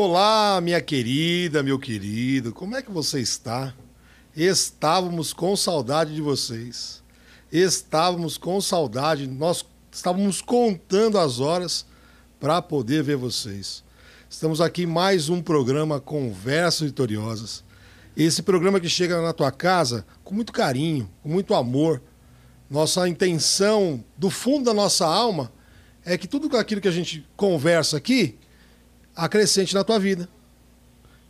Olá, minha querida, meu querido, como é que você está? Estávamos com saudade de vocês. Estávamos com saudade, nós estávamos contando as horas para poder ver vocês. Estamos aqui em mais um programa Conversas Vitoriosas. Esse programa que chega na tua casa com muito carinho, com muito amor. Nossa intenção, do fundo da nossa alma, é que tudo aquilo que a gente conversa aqui acrescente na tua vida.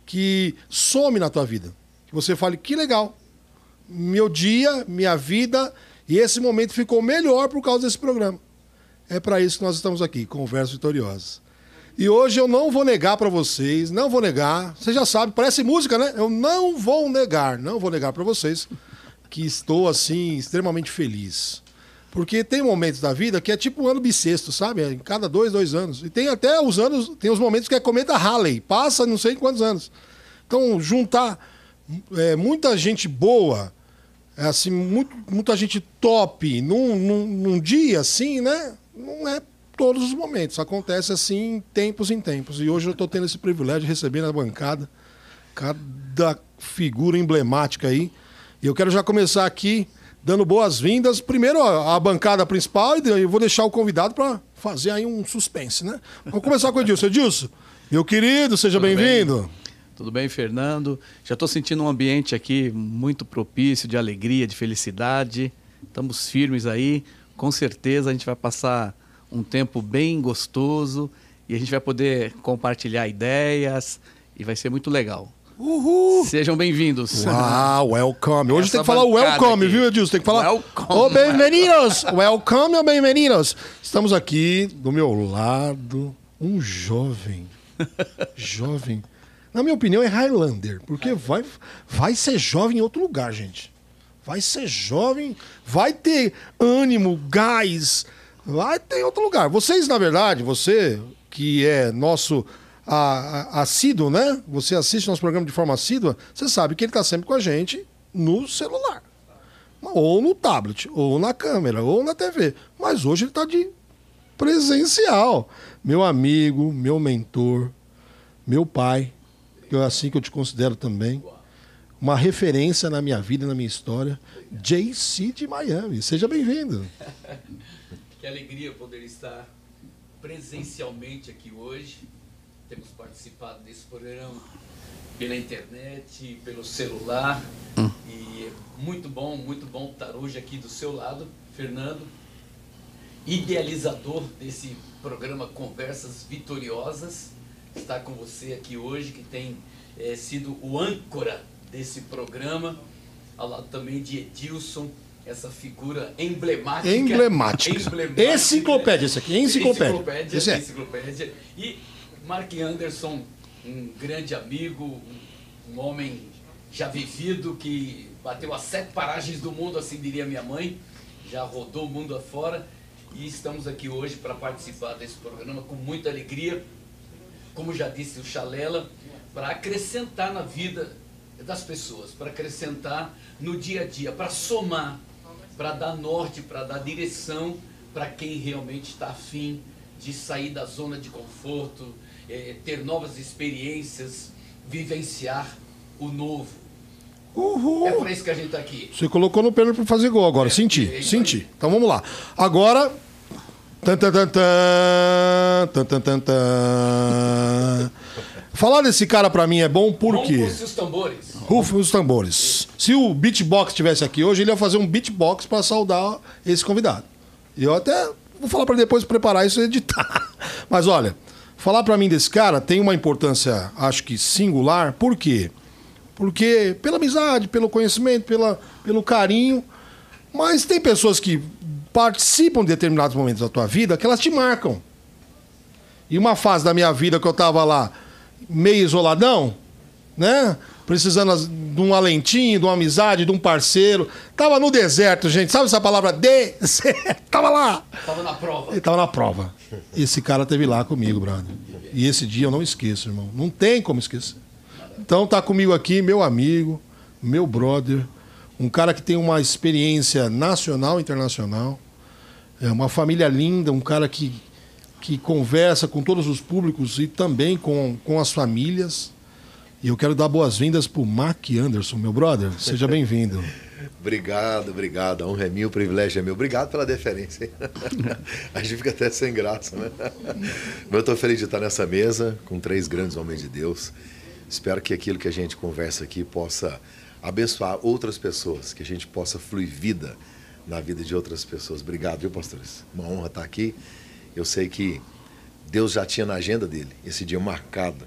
Que some na tua vida. Que você fale, que legal. Meu dia, minha vida, e esse momento ficou melhor por causa desse programa. É para isso que nós estamos aqui, Conversas Vitoriosas. E hoje eu não vou negar para vocês, não vou negar. Você já sabe, parece música, né? Eu não vou negar, não vou negar para vocês que estou assim extremamente feliz. Porque tem momentos da vida que é tipo um ano bissexto, sabe? Em cada dois, dois anos. E tem até os anos, tem os momentos que é cometa Halley, passa não sei quantos anos. Então, juntar é, muita gente boa, é, assim, muito, muita gente top num, num, num dia assim, né? Não é todos os momentos. Acontece assim, tempos em tempos. E hoje eu estou tendo esse privilégio de receber na bancada cada figura emblemática aí. E eu quero já começar aqui dando boas-vindas. Primeiro a, bancada principal e eu vou deixar o convidado para fazer aí um suspense, né? Vamos começar com o Edilson. Edilson, meu querido, seja bem-vindo. Bem? Tudo bem, Fernando? Já estou sentindo um ambiente aqui muito propício de alegria, de felicidade. Estamos firmes aí. Com certeza a gente vai passar um tempo bem gostoso e a gente vai poder compartilhar ideias e vai ser muito legal. Uhul! Sejam bem-vindos. Uau, welcome. Hoje Essa tem que falar welcome, aqui. viu, Edilson? Tem que falar. Welcome. Oh, bem-vindos! welcome ou bem-vindos? Estamos aqui do meu lado, um jovem. jovem. Na minha opinião, é Highlander, porque vai, vai ser jovem em outro lugar, gente. Vai ser jovem, vai ter ânimo, gás, vai ter em outro lugar. Vocês, na verdade, você que é nosso assíduo, né? Você assiste nosso programa de forma assídua, você sabe que ele está sempre com a gente no celular. Ou no tablet, ou na câmera, ou na TV. Mas hoje ele está de presencial. Meu amigo, meu mentor, meu pai, que é assim que eu te considero também. Uma referência na minha vida, na minha história. JC de Miami. Seja bem-vindo. que alegria poder estar presencialmente aqui hoje temos participado desse programa pela internet, pelo celular. Hum. E é muito bom, muito bom estar hoje aqui do seu lado, Fernando, idealizador desse programa Conversas Vitoriosas. Está com você aqui hoje, que tem é, sido o âncora desse programa, ao lado também de Edilson, essa figura emblemática. Emblemática. emblemática. Enciclopédia, isso aqui, enciclopédia. Enciclopédia, é. enciclopédia. E Mark Anderson, um grande amigo, um homem já vivido que bateu as sete paragens do mundo, assim diria minha mãe, já rodou o mundo afora. E estamos aqui hoje para participar desse programa com muita alegria, como já disse o Chalela, para acrescentar na vida das pessoas, para acrescentar no dia a dia, para somar, para dar norte, para dar direção para quem realmente está afim de sair da zona de conforto, é, ter novas experiências, vivenciar o novo. Uhul. É por isso que a gente está aqui. Você colocou no pênalti para fazer gol agora. É, senti, é senti. Então vamos lá. Agora. Tan, tan, tan, tan, tan, tan, tan. Falar desse cara para mim é bom porque. Rufem os tambores. Rufem os tambores. Se o beatbox estivesse aqui hoje, ele ia fazer um beatbox para saudar esse convidado. E eu até vou falar para depois preparar isso e editar. Mas olha, Falar para mim desse cara tem uma importância, acho que singular. Por quê? Porque pela amizade, pelo conhecimento, pela, pelo carinho. Mas tem pessoas que participam de determinados momentos da tua vida que elas te marcam. E uma fase da minha vida que eu tava lá meio isoladão, né? Precisando de um alentinho, de uma amizade, de um parceiro. Tava no deserto, gente. Sabe essa palavra deserto? Tava lá. Tava na prova. Ele tava na prova. Esse cara teve lá comigo, brother. E esse dia eu não esqueço, irmão. Não tem como esquecer. Então tá comigo aqui meu amigo, meu brother, um cara que tem uma experiência nacional e internacional. É uma família linda, um cara que que conversa com todos os públicos e também com, com as famílias. E eu quero dar boas-vindas para o Mark Anderson, meu brother. Seja bem-vindo. Obrigado, obrigado. A honra é minha, o privilégio é meu. Obrigado pela deferência. A gente fica até sem graça, né? Mas eu estou feliz de estar nessa mesa com três grandes homens de Deus. Espero que aquilo que a gente conversa aqui possa abençoar outras pessoas, que a gente possa fluir vida na vida de outras pessoas. Obrigado, viu, pastores? Uma honra estar aqui. Eu sei que Deus já tinha na agenda dele esse dia marcado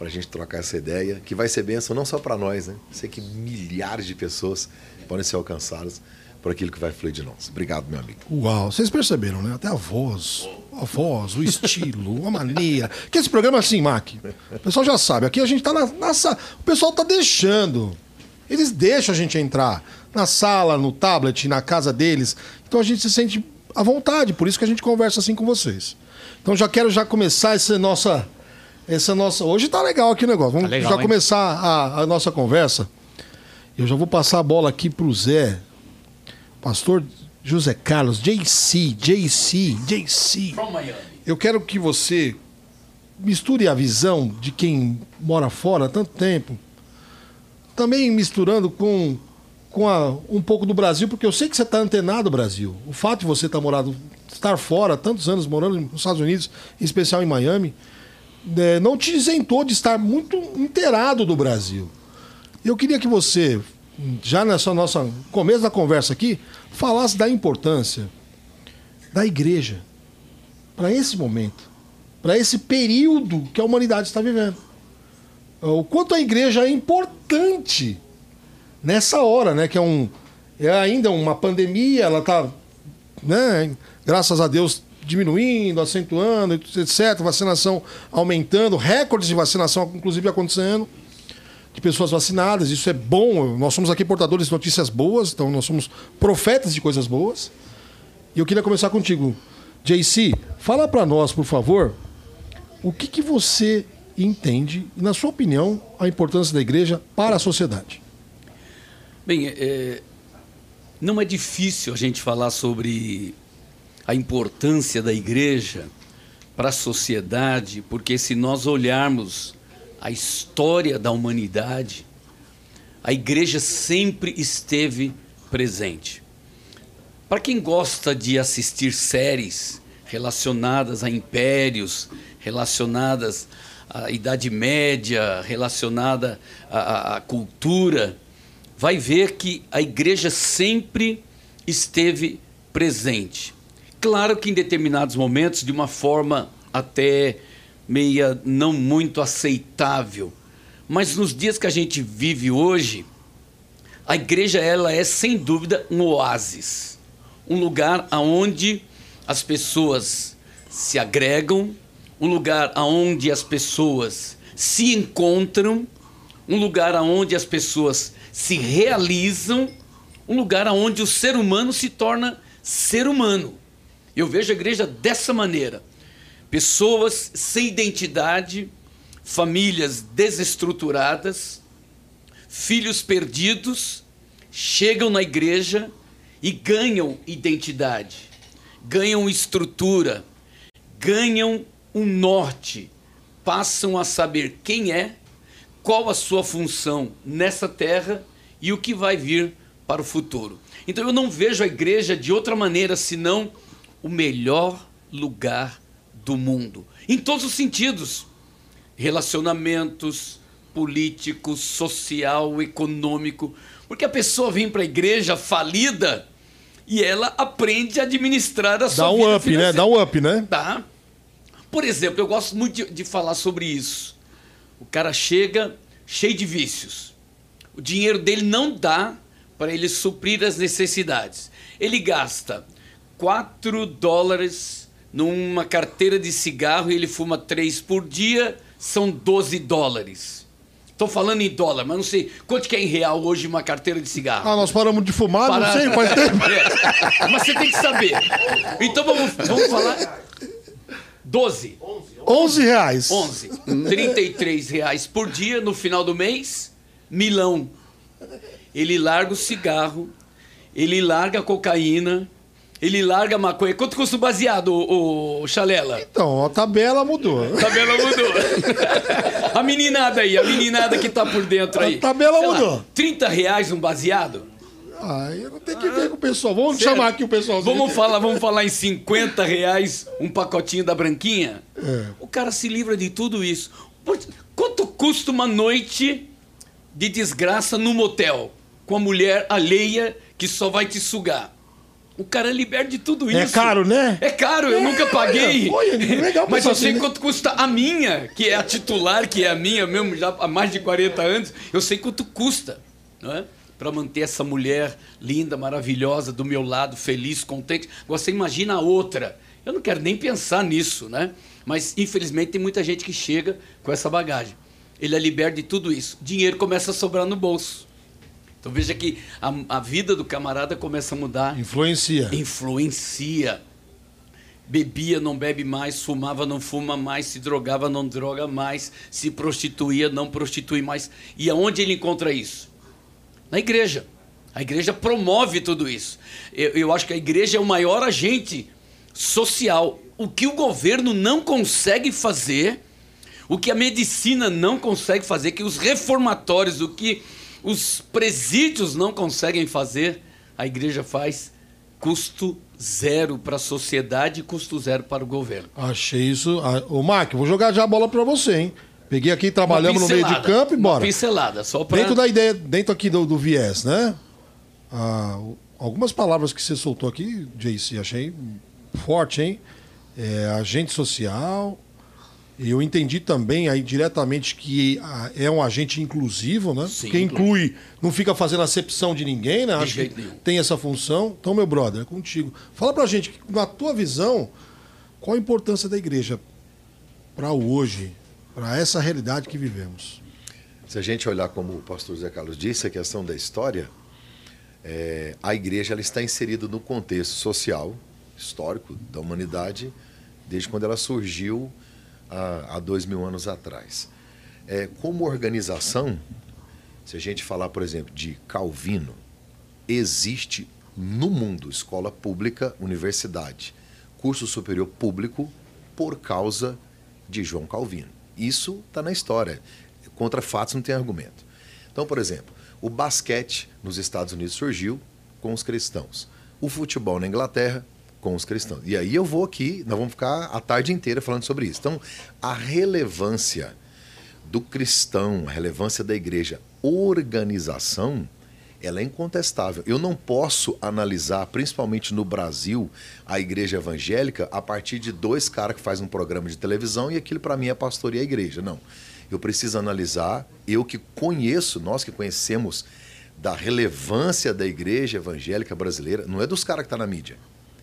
para a gente trocar essa ideia, que vai ser bênção não só para nós, né? Sei que milhares de pessoas podem ser alcançadas por aquilo que vai fluir de nós. Obrigado, meu amigo. Uau, vocês perceberam, né? Até a voz, a voz, o estilo, a maneira. Que esse programa é assim, Mac. O pessoal já sabe. Aqui a gente tá na, na sala. O pessoal tá deixando. Eles deixam a gente entrar na sala, no tablet, na casa deles. Então a gente se sente à vontade. Por isso que a gente conversa assim com vocês. Então já quero já começar essa nossa. Essa nossa. Hoje tá legal aqui o negócio. Vamos Tá legal, já hein? começar a, a nossa conversa. Eu já vou passar a bola aqui pro Zé. Pastor José Carlos, JC, JC, JC. Eu quero que você misture a visão de quem mora fora há tanto tempo, também misturando com, com a- um pouco do Brasil, porque eu sei que você está antenado Brasil. O fato de você estar morado, estar fora, tantos anos morando nos Estados Unidos, em especial em Miami, eh, não te isentou de estar muito inteirado do Brasil. Eu queria que você, já nessa nossa começo da conversa aqui, falasse da importância da igreja para esse momento, para esse período que a humanidade está vivendo. O quanto a igreja é importante nessa hora, né? Que é um é ainda uma pandemia, ela está, né? Graças a Deus diminuindo, acentuando, etc. Vacinação aumentando, recordes de vacinação inclusive acontecendo de pessoas vacinadas. Isso é bom. Nós somos aqui portadores de notícias boas, então nós somos profetas de coisas boas. E eu queria começar contigo, JC. Fala para nós, por favor, o que, que você entende, e na sua opinião, a importância da igreja para a sociedade. Bem, é, não é difícil a gente falar sobre a importância da igreja para a sociedade, porque se nós olharmos a história da humanidade, a igreja sempre esteve presente. Para quem gosta de assistir séries relacionadas a impérios, relacionadas à Idade Média, relacionada à, à- cultura, vai ver que a igreja sempre esteve presente. Claro que em determinados momentos, de uma forma até meia não muito aceitável, mas nos dias que a gente vive hoje, a igreja ela é sem dúvida um oásis, um lugar aonde as pessoas se agregam, um lugar aonde as pessoas se encontram, um lugar aonde as pessoas se realizam, um lugar aonde o ser humano se torna ser humano. Eu vejo a igreja dessa maneira. Pessoas sem identidade, famílias desestruturadas, filhos perdidos chegam na igreja e ganham identidade, ganham estrutura, ganham um norte, passam a saber quem é, qual a sua função nessa terra e o que vai vir para o futuro. Então eu não vejo a igreja de outra maneira senão o melhor lugar do mundo, em todos os sentidos relacionamentos político, social, econômico, porque a pessoa vem para a igreja falida e ela aprende a administrar a sua Dá um vida up, né? Dá um up, né? Tá? Por exemplo, eu gosto muito de, de falar sobre isso. O cara chega cheio de vícios. O dinheiro dele não dá para ele suprir as necessidades. Ele gasta 4 dólares numa carteira de cigarro e ele fuma 3 por dia, são 12 dólares. Estou falando em dólar, mas não sei quanto que é em real hoje uma carteira de cigarro. Ah, nós paramos de fumar, não Parar. sei, faz tempo. É, mas você tem que saber. Então vamos, vamos falar. 12. 11 reais. 11. 33 reais por dia no final do mês. Milão. Ele larga o cigarro, ele larga a cocaína, Ele larga a maconha. Quanto custa o baseado, o, Chalela? Então, a tabela mudou. A tabela mudou. a meninada aí, a meninada que tá por dentro aí. A tabela Sei mudou. Lá, 30 reais um baseado? Ah, eu não tenho que ver com o pessoal. Vamos Sério? chamar aqui o pessoal. Vamos falar, vamos falar em 50 reais um pacotinho da branquinha? É. O cara se livra de tudo isso. Quanto custa uma noite de desgraça no motel? Com a mulher alheia que só vai te sugar? O cara é de tudo é isso. É caro, né? É caro, eu nunca paguei. É, legal Mas eu sei assim, quanto custa a minha, que é a titular, que é a minha mesmo, já há mais de 40 anos. Eu sei quanto custa, não é? Para manter essa mulher linda, maravilhosa, do meu lado, feliz, contente. Agora você imagina a outra. Eu não quero nem pensar nisso, né? Mas infelizmente tem muita gente que chega com essa bagagem. Ele é liberto de tudo isso. Dinheiro começa a sobrar no bolso. Então veja que a, a vida do camarada começa a mudar. Influencia. Influencia. Bebia, não bebe mais, fumava, não fuma mais, se drogava, não droga mais, se prostituía, não prostitui mais. E aonde ele encontra isso? Na igreja. A igreja promove tudo isso. Eu, eu acho que a igreja é o maior agente social. O que o governo não consegue fazer, o que a medicina não consegue fazer, que os reformatórios, o que os presídios não conseguem fazer, a igreja faz custo zero para a sociedade e custo zero para o governo. Achei isso. Ô, Mark, vou jogar já a bola para você, hein? Peguei aqui, trabalhamos no meio de campo e bora. pincelada, só para... Dentro da ideia, dentro aqui do, do viés, né? Ah, algumas palavras que você soltou aqui, JC, achei forte, hein? É, agente social, eu entendi também aí diretamente que é um agente inclusivo, né? Sim, Quem inclui não fica fazendo acepção de ninguém, né? De Acho que nenhum. tem essa função. Então, meu brother, é contigo. Fala pra gente, na tua visão, qual a importância da igreja para hoje, para essa realidade que vivemos? Se a gente olhar como o pastor Zé Carlos disse, a questão da história, é, a igreja ela está inserida no contexto social, histórico da humanidade, desde quando ela surgiu há, há dois mil anos atrás. É, como organização, se a gente falar, por exemplo, de Calvino, existe no mundo escola pública, universidade, curso superior público por causa de João Calvino. Isso está na história. Contra fatos não tem argumento. Então, por exemplo, o basquete nos Estados Unidos surgiu com os cristãos. O futebol na Inglaterra com os cristãos. E aí eu vou aqui, nós vamos ficar a tarde inteira falando sobre isso. Então, a relevância do cristão, a relevância da igreja, organização, ela é incontestável. Eu não posso analisar, principalmente no Brasil, a igreja evangélica a partir de dois caras que fazem um programa de televisão e aquilo para mim é pastor e a igreja. Não. Eu preciso analisar, eu que conheço, nós que conhecemos da relevância da igreja evangélica brasileira, não é dos caras que estão tá na mídia.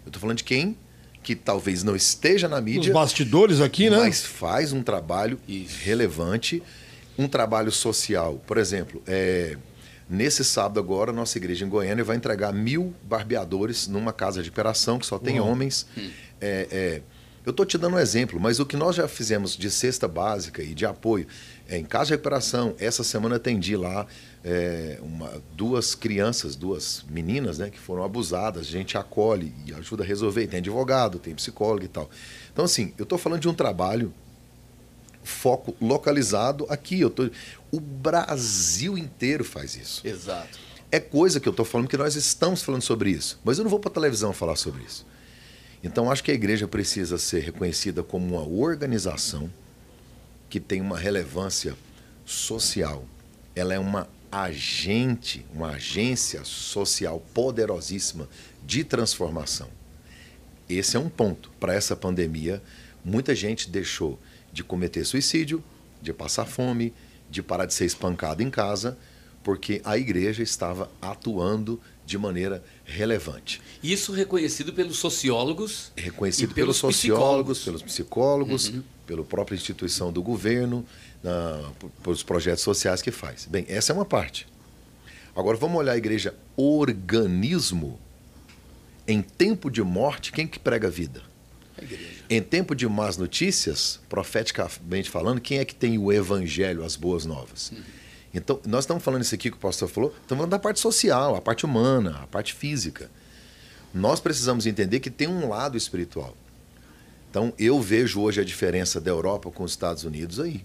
Eu estou falando de quem que talvez não esteja na mídia. Os bastidores aqui, né? Mas faz um trabalho relevante, um trabalho social. Por exemplo, é, nesse sábado agora, nossa igreja em Goiânia vai entregar mil barbeadores numa casa de operação que só tem Uau. homens. Hum. É, é, eu estou te dando um exemplo, mas o que nós já fizemos de cesta básica e de apoio em casa de recuperação, essa semana atendi lá é, uma, duas crianças, duas meninas, né, que foram abusadas. A gente acolhe e ajuda a resolver. Tem advogado, tem psicólogo e tal. Então, assim, eu estou falando de um trabalho foco localizado aqui. Eu tô, o Brasil inteiro faz isso. Exato. É coisa que eu estou falando que nós estamos falando sobre isso, mas eu não vou para a televisão falar sobre isso. Então, acho que a igreja precisa ser reconhecida como uma organização que tem uma relevância social. Ela é uma agente, uma agência social poderosíssima de transformação. Esse é um ponto. Para essa pandemia, muita gente deixou de cometer suicídio, de passar fome, de parar de ser espancado em casa, porque a igreja estava atuando de maneira relevante. Isso reconhecido pelos sociólogos? Reconhecido pelos, pelos sociólogos, pelos psicólogos, uhum. Pela própria instituição do governo na, pelos projetos sociais que faz. Bem, essa é uma parte. Agora vamos olhar a igreja organismo. Em tempo de morte, quem que prega vida? A em tempo de más notícias, profeticamente falando, quem é que tem o evangelho, as boas novas? Uhum. Então, nós estamos falando isso aqui que o pastor falou, estamos falando da parte social, a parte humana, a parte física. nós precisamos entender que tem um lado espiritual. Então, eu vejo hoje a diferença da Europa com os Estados Unidos aí.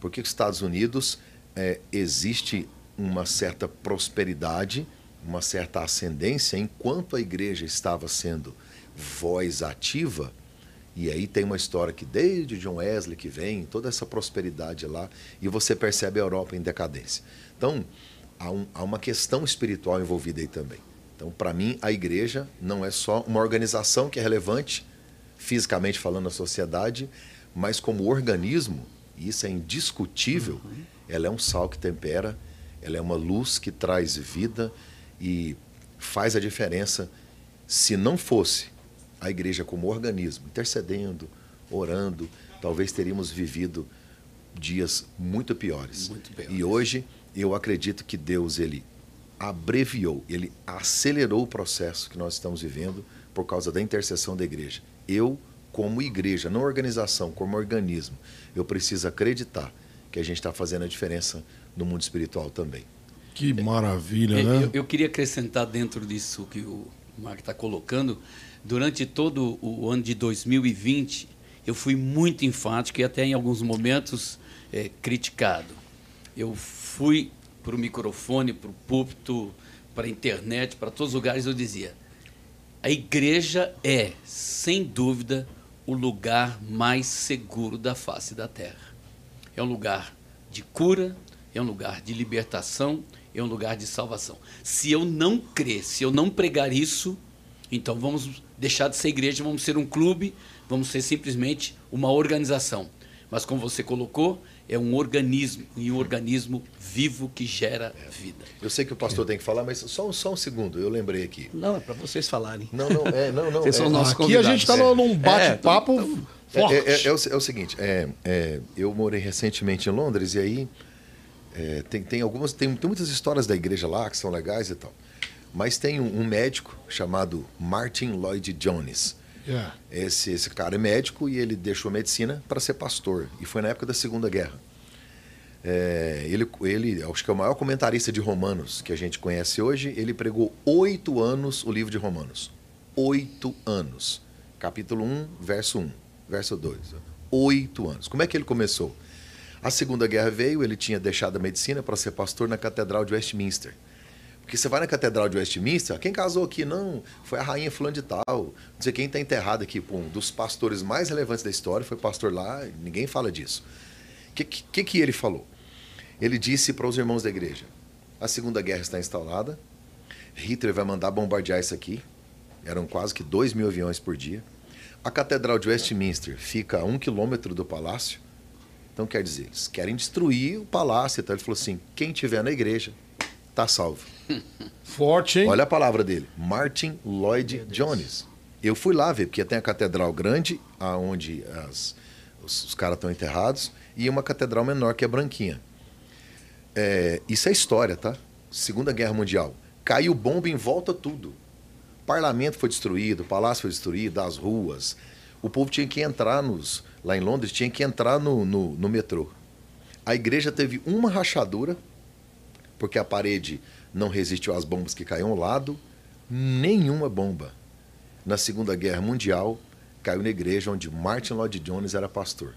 Porque os Estados Unidos é, existe uma certa prosperidade, uma certa ascendência, enquanto a igreja estava sendo voz ativa. E aí tem uma história que desde John Wesley que vem, toda essa prosperidade lá, e você percebe a Europa em decadência. Então, há, um, há uma questão espiritual envolvida aí também. Então, para mim, a igreja não é só uma organização que é relevante, fisicamente falando, na sociedade, mas como organismo, e isso é indiscutível, uhum. ela é um sal que tempera, ela é uma luz que traz vida e faz a diferença. Se não fosse a igreja como organismo, intercedendo, orando, talvez teríamos vivido dias muito piores. Muito piores. E hoje eu acredito que Deus ele abreviou, ele acelerou o processo que nós estamos vivendo por causa da intercessão da igreja. Eu, como igreja, não organização, como organismo, eu preciso acreditar que a gente está fazendo a diferença no mundo espiritual também. Que maravilha, né? Eu, eu queria acrescentar dentro disso que o Marco está colocando. Durante todo o ano de 2020, eu fui muito enfático e até em alguns momentos é, criticado. Eu fui para o microfone, para o púlpito, para a internet, para todos os lugares, eu dizia: a igreja é, sem dúvida, o lugar mais seguro da face da terra. É um lugar de cura, é um lugar de libertação, é um lugar de salvação. Se eu não crer, se eu não pregar isso, então vamos deixar de ser igreja, vamos ser um clube, vamos ser simplesmente uma organização. Mas como você colocou, é um organismo, e um organismo vivo que gera vida. Eu sei que o pastor tem que falar, mas só, só um segundo, eu lembrei aqui. Não, é para vocês falarem. Não, não, é, não, não. Vocês é, são nossos Aqui a gente está num bate-papo é, forte. É, é, é, o, é, o, seguinte, eu morei recentemente em Londres e aí tem, tem algumas, tem, tem muitas histórias da igreja lá que são legais e tal. Mas tem um, um médico chamado Martin Lloyd Jones. Yeah. Esse, esse cara é médico e ele deixou medicina para ser pastor. E foi na época da Segunda Guerra. É, ele, ele, acho que é o maior comentarista de Romanos que a gente conhece hoje. Ele pregou oito anos o livro de Romanos. Oito anos. Capítulo 1, verso 1, verso 2. Oito anos. Como é que ele começou? A Segunda Guerra veio, ele tinha deixado a medicina para ser pastor na Catedral de Westminster. Porque você vai na Catedral de Westminster, quem casou aqui? Não, foi a rainha fulano de tal. Não sei quem está enterrado aqui, um dos pastores mais relevantes da história, foi pastor lá, ninguém fala disso. O que, que, que ele falou? Ele disse para os irmãos da igreja, a Segunda Guerra está instalada, Hitler vai mandar bombardear isso aqui, eram quase que 2 mil aviões por dia. A Catedral de Westminster fica a um quilômetro do palácio, então quer dizer, eles querem destruir o palácio. Então ele falou assim, quem tiver na igreja, está salvo. Forte, hein? Olha a palavra dele, Martin Lloyd Jones. Eu fui lá ver, porque tem a catedral grande, aonde as, os, os caras estão enterrados, e uma catedral menor, que é branquinha. É, isso é história, tá? Segunda Guerra Mundial. Caiu bomba em volta tudo. O parlamento foi destruído, o palácio foi destruído, as ruas. O povo tinha que entrar nos. Lá em Londres, tinha que entrar no, no, no metrô. A igreja teve uma rachadura, porque a parede não resistiu às bombas que caíam ao lado, nenhuma bomba. Na Segunda Guerra Mundial, caiu na igreja onde Martin Lloyd Jones era pastor.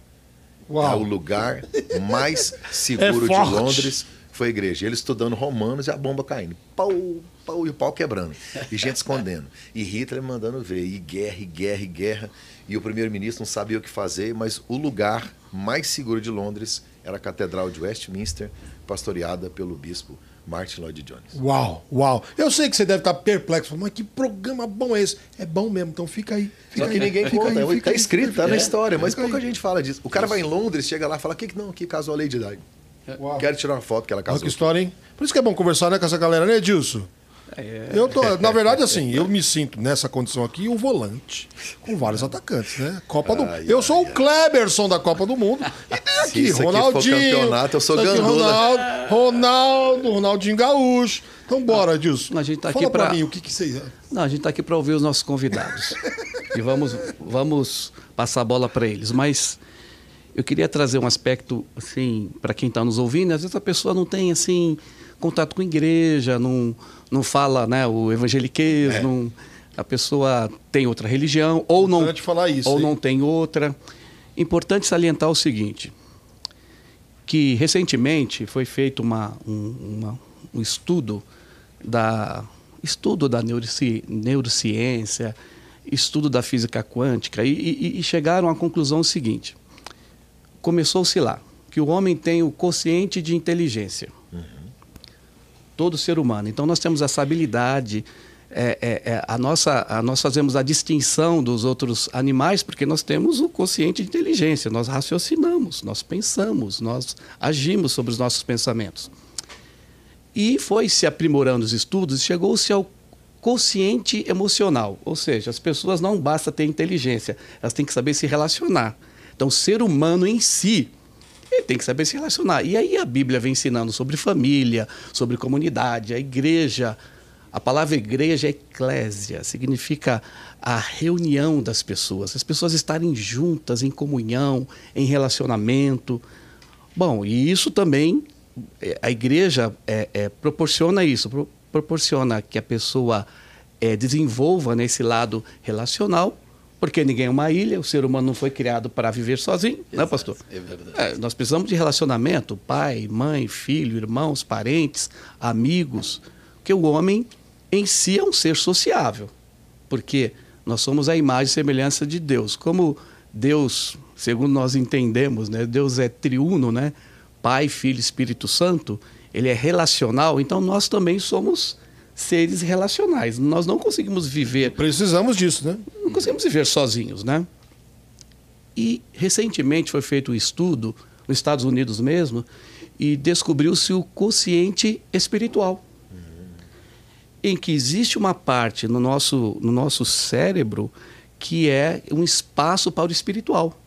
Uau. É o lugar mais seguro é de Londres foi a igreja. Ele estudando Romanos e a bomba caindo. Pau, pau, e o pau quebrando. E gente escondendo. E Hitler mandando ver. E guerra, e guerra, e guerra. E o primeiro-ministro não sabia o que fazer, mas o lugar mais seguro de Londres era a Catedral de Westminster, pastoreada pelo bispo Martin Lloyd Jones. Uau, uau. Eu sei que você deve estar perplexo, mas que programa bom é esse? É bom mesmo, então fica aí. Fica Só que ninguém fica conta, aí, fica tá escrito, tá na história, mas pouca aí. gente fala disso. O cara vai em Londres, chega lá e fala, que não, que casou a Lady Di. Quero tirar uma foto que ela casou. Olha que história, hein? Por isso que é bom conversar né, com essa galera, né, Edilson? É. Eu tô, na verdade, assim, eu me sinto nessa condição aqui o volante, com vários atacantes, né? Copa do ai, Eu sou ai, o Kleberson da Copa do Mundo. E tem aqui, Ronaldinho. Aqui campeonato, eu sou Gandula. Ronaldo, Ronaldo, Ronaldinho Gaúcho. Então bora, Dilson. A gente tá Fala aqui pra... mim, o que que você... Não, a gente tá aqui para ouvir os nossos convidados. e vamos, vamos passar a bola para eles. Mas eu queria trazer um aspecto, assim, para quem está nos ouvindo. Às vezes a pessoa não tem, assim, contato com igreja, não, não fala né, o evangeliquez, é. não, a pessoa tem outra religião ou não falar isso, ou hein? não tem outra. Importante salientar o seguinte, que recentemente foi feito uma, um, uma- um estudo da estudo da neuroci- neurociência, estudo da física quântica e, e- e chegaram à conclusão seguinte: começou-se lá que o homem tem o consciente de inteligência todo ser humano. Então nós temos essa habilidade, é, é, é, a nossa, a, nós fazemos a distinção dos outros animais porque nós temos o consciente de inteligência, nós raciocinamos, nós pensamos, nós agimos sobre os nossos pensamentos. E foi se aprimorando os estudos chegou-se ao consciente emocional, ou seja, as pessoas não basta ter inteligência, elas têm que saber se relacionar. Então, o ser humano em si, ele tem que saber se relacionar. E aí a Bíblia vem ensinando sobre família, sobre comunidade, a igreja. A palavra igreja é eclésia, significa a reunião das pessoas, as pessoas estarem juntas em comunhão, em relacionamento. Bom, e isso também, eh, a igreja eh, eh, proporciona isso, pro- proporciona que a pessoa eh, desenvolva nesse lado relacional, porque ninguém é uma ilha, o ser humano não foi criado para viver sozinho, né, pastor? É verdade. É, nós precisamos de relacionamento, pai, mãe, filho, irmãos, parentes, amigos, porque o homem em si é um ser sociável, porque nós somos a imagem e semelhança de Deus. Como Deus, segundo nós entendemos, né, Deus é triuno, né? Pai, Filho, Espírito Santo, ele é relacional, então nós também somos seres relacionais. Nós não conseguimos viver Precisamos disso, né? não conseguimos viver sozinhos, né? E recentemente foi feito um estudo nos Estados Unidos mesmo e descobriu-se o consciente espiritual, em que existe uma parte no nosso no nosso cérebro que é um espaço para o espiritual,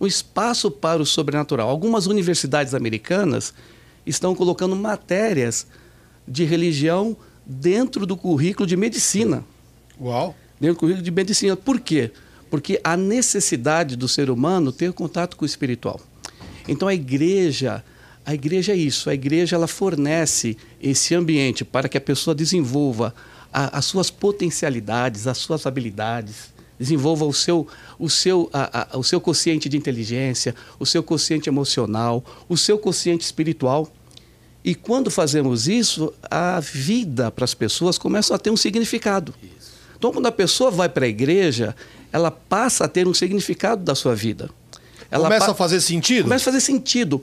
um espaço para o sobrenatural. Algumas universidades americanas estão colocando matérias de religião dentro do currículo de medicina Uau. dentro do currículo de medicina. Por quê? Porque a necessidade do ser humano ter contato com o espiritual. Então a igreja, a igreja é isso, a igreja ela fornece esse ambiente para que a pessoa desenvolva a- as suas potencialidades, as suas habilidades, desenvolva o seu, o seu, a- a- o seu consciente de inteligência, o seu consciente emocional, o seu consciente espiritual. E quando fazemos isso, a vida para as pessoas começa a ter um significado. Então, quando a pessoa vai para a igreja, ela passa a ter um significado da sua vida. Ela Começa pa- a fazer sentido? Começa a fazer sentido.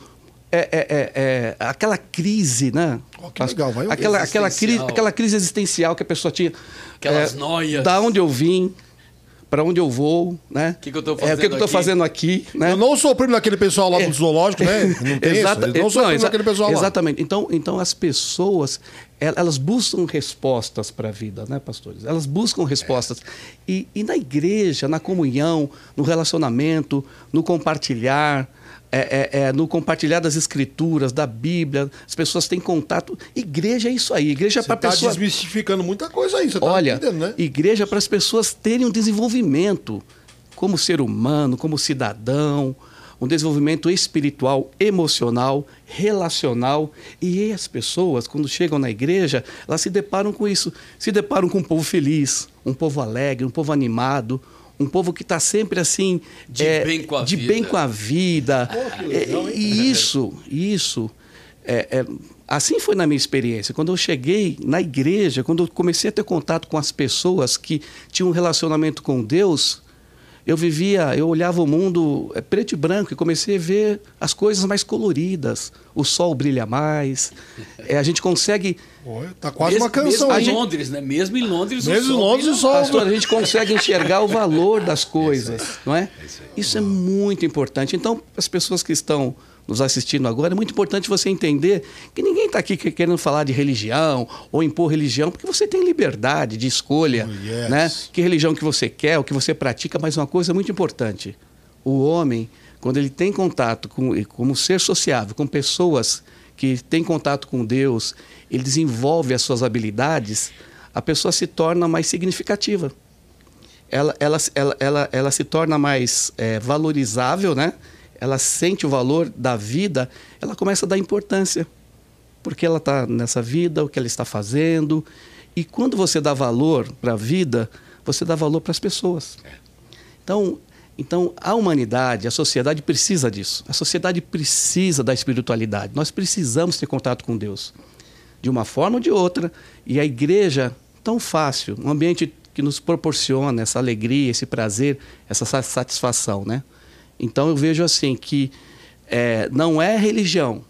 É, é- é- é aquela crise, né? Ó, que legal, vai aquela, aquela, crise, Existencial. aquela crise existencial que a pessoa tinha. Aquelas É, noias. Da onde eu vim, para onde eu vou, né? Que que eu tô É, o que, que eu estou aqui? fazendo aqui, né? Eu não sou primo daquele pessoal lá do zoológico, né? Não tem Exata- isso. Eu não sou não, primo daquele pessoal lá. Exatamente. Então, então as pessoas el- elas buscam respostas para a vida, né, pastores? Elas buscam respostas. E, e na igreja, na comunhão, no relacionamento, no compartilhar, é, é, é, no compartilhar das escrituras, da Bíblia, as pessoas têm contato. Igreja é isso aí. Igreja é para está pessoa. desmistificando muita coisa aí, você tá Olha, entendendo, né? igreja para as pessoas terem um desenvolvimento como ser humano, como cidadão, um desenvolvimento espiritual, emocional, relacional. E as pessoas, quando chegam na igreja, elas se deparam com isso. Se deparam com um povo feliz, um povo alegre, um povo animado. Um povo que está sempre assim. De bem com a de vida. bem com a vida. Pô, legal, É, e isso, isso. é, é, assim foi na minha experiência. Quando eu cheguei na igreja, quando eu comecei a ter contato com as pessoas que tinham um relacionamento com Deus, eu vivia, eu olhava o mundo é, preto e branco e comecei a ver as coisas mais coloridas. O sol brilha mais. é, a gente consegue. Olha, tá quase mesmo, uma canção mesmo aí. em Londres, né? Mesmo em Londres, Mesmo em sol Londres, brilha o sol-. Pastor, a gente consegue enxergar o valor das coisas, não é? Isso é muito importante. Então, as pessoas que estão nos assistindo agora, é muito importante você entender que ninguém está aqui que- querendo falar de religião ou impor religião, porque você tem liberdade de escolha, Oh, yes. né? Que religião que você quer, o que você pratica, mas uma coisa muito importante: o homem, quando ele tem contato com, como ser sociável, com pessoas que têm contato com Deus, ele desenvolve as suas habilidades, a pessoa se torna mais significativa. Ela, ela, ela, ela, ela se torna mais eh, valorizável, né? Ela sente o valor da vida, ela começa a dar importância. Porque ela está nessa vida, o que ela está fazendo. E quando você dá valor para a vida, você dá valor para as pessoas. Então, então, a humanidade, a sociedade precisa disso. A sociedade precisa da espiritualidade. Nós precisamos ter contato com Deus, de uma forma ou de outra. E a igreja, tão fácil, um ambiente que nos proporciona essa alegria, esse prazer, essa satisfação, né? Então, eu vejo assim que é, não é religião,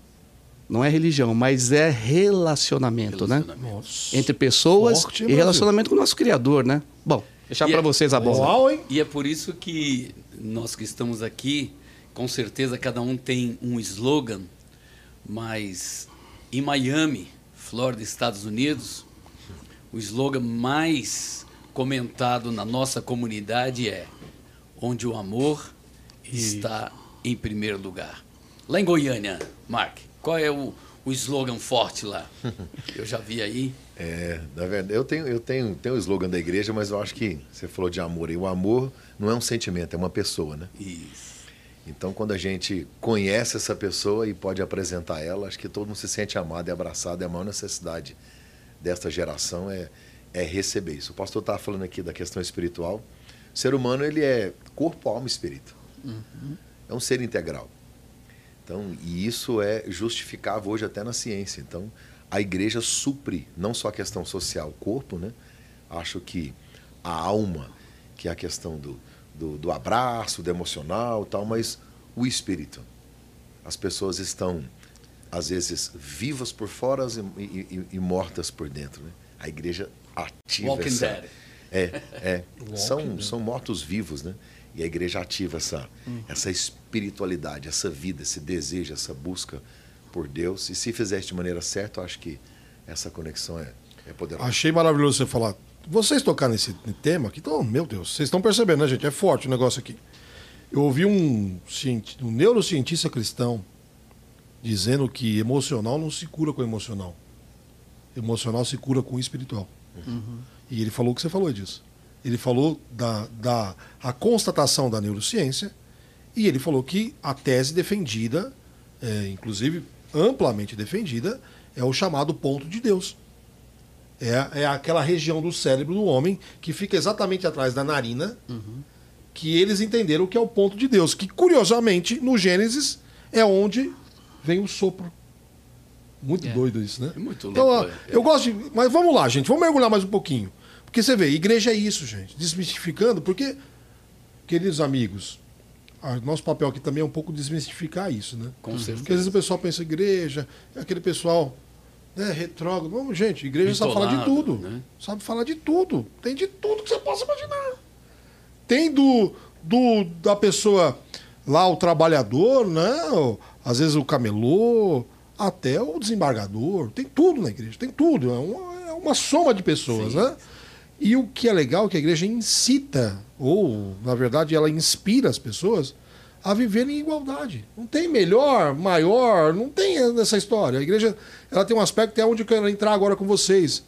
não é religião, mas é relacionamento, né? Relacionamento. Entre pessoas Forte, e Brasil. relacionamento com o nosso Criador, né? Bom, deixar para é- vocês a bola. Uau, hein? E é por isso que nós que estamos aqui, com certeza cada um tem um slogan, mas em Miami, Flórida, Estados Unidos, o slogan mais comentado na nossa comunidade é onde o amor está em primeiro lugar. Lá em Goiânia, Mark, qual é o, o slogan forte lá? Eu já vi aí. É, na verdade, eu tenho, eu tenho, tenho o slogan da igreja, mas eu acho que você falou de amor. E o amor não é um sentimento, é uma pessoa, né? Isso. Então, quando a gente conhece essa pessoa e pode apresentar ela, acho que todo mundo se sente amado e abraçado. E a maior necessidade desta geração é, é receber isso. O pastor estava falando aqui da questão espiritual. O ser humano ele é corpo, alma e espírito. É um ser integral. Então, e isso é justificável hoje até na ciência. Então, a igreja supre não só a questão social, o corpo, né? Acho que a alma, que é a questão do, do, do abraço, do emocional tal, mas o espírito. As pessoas estão, às vezes, vivas por fora e, e- e mortas por dentro. Né? A igreja ativa Walking essa... Dead. É, é. são, são mortos-vivos, né? E a igreja ativa essa, essa espiritualidade, essa vida, esse desejo, essa busca por Deus. E se fizer de maneira certa, eu acho que essa conexão é, é poderosa. Achei maravilhoso você falar. Vocês tocar nesse tema aqui, então, meu Deus, vocês estão percebendo, né, gente? É forte o negócio aqui. Eu ouvi um, um neurocientista cristão dizendo que emocional não se cura com emocional. Emocional se cura com espiritual. E ele falou o que você falou disso. Ele falou da, da a constatação da neurociência e ele falou que a tese defendida, é, inclusive amplamente defendida, é o chamado ponto de Deus. É, é aquela região do cérebro do homem que fica exatamente atrás da narina, que eles entenderam que é o ponto de Deus. Que, curiosamente, no Gênesis, é onde vem o sopro. Muito doido isso, né? É muito Então, louco, é. eu gosto de. Mas vamos lá, gente, vamos mergulhar mais um pouquinho. Porque você vê, igreja é isso, gente. Desmistificando, porque, queridos amigos, nosso papel aqui também é um pouco desmistificar isso, né? Com Porque às certeza. vezes o pessoal pensa igreja, é aquele pessoal né, retrógrado. Não, gente, igreja sabe falar de tudo. né? Sabe falar de tudo. Tem de tudo que você possa imaginar. Tem do, do da pessoa lá, o trabalhador, né? Às vezes o camelô, até o desembargador. Tem tudo na igreja, tem tudo. É uma, é uma soma de pessoas, né? E o que é legal é que a igreja incita, ou, na verdade, ela inspira as pessoas a viverem em igualdade. Não tem melhor, maior, não tem essa história. A igreja ela tem um aspecto, é onde eu quero entrar agora com vocês.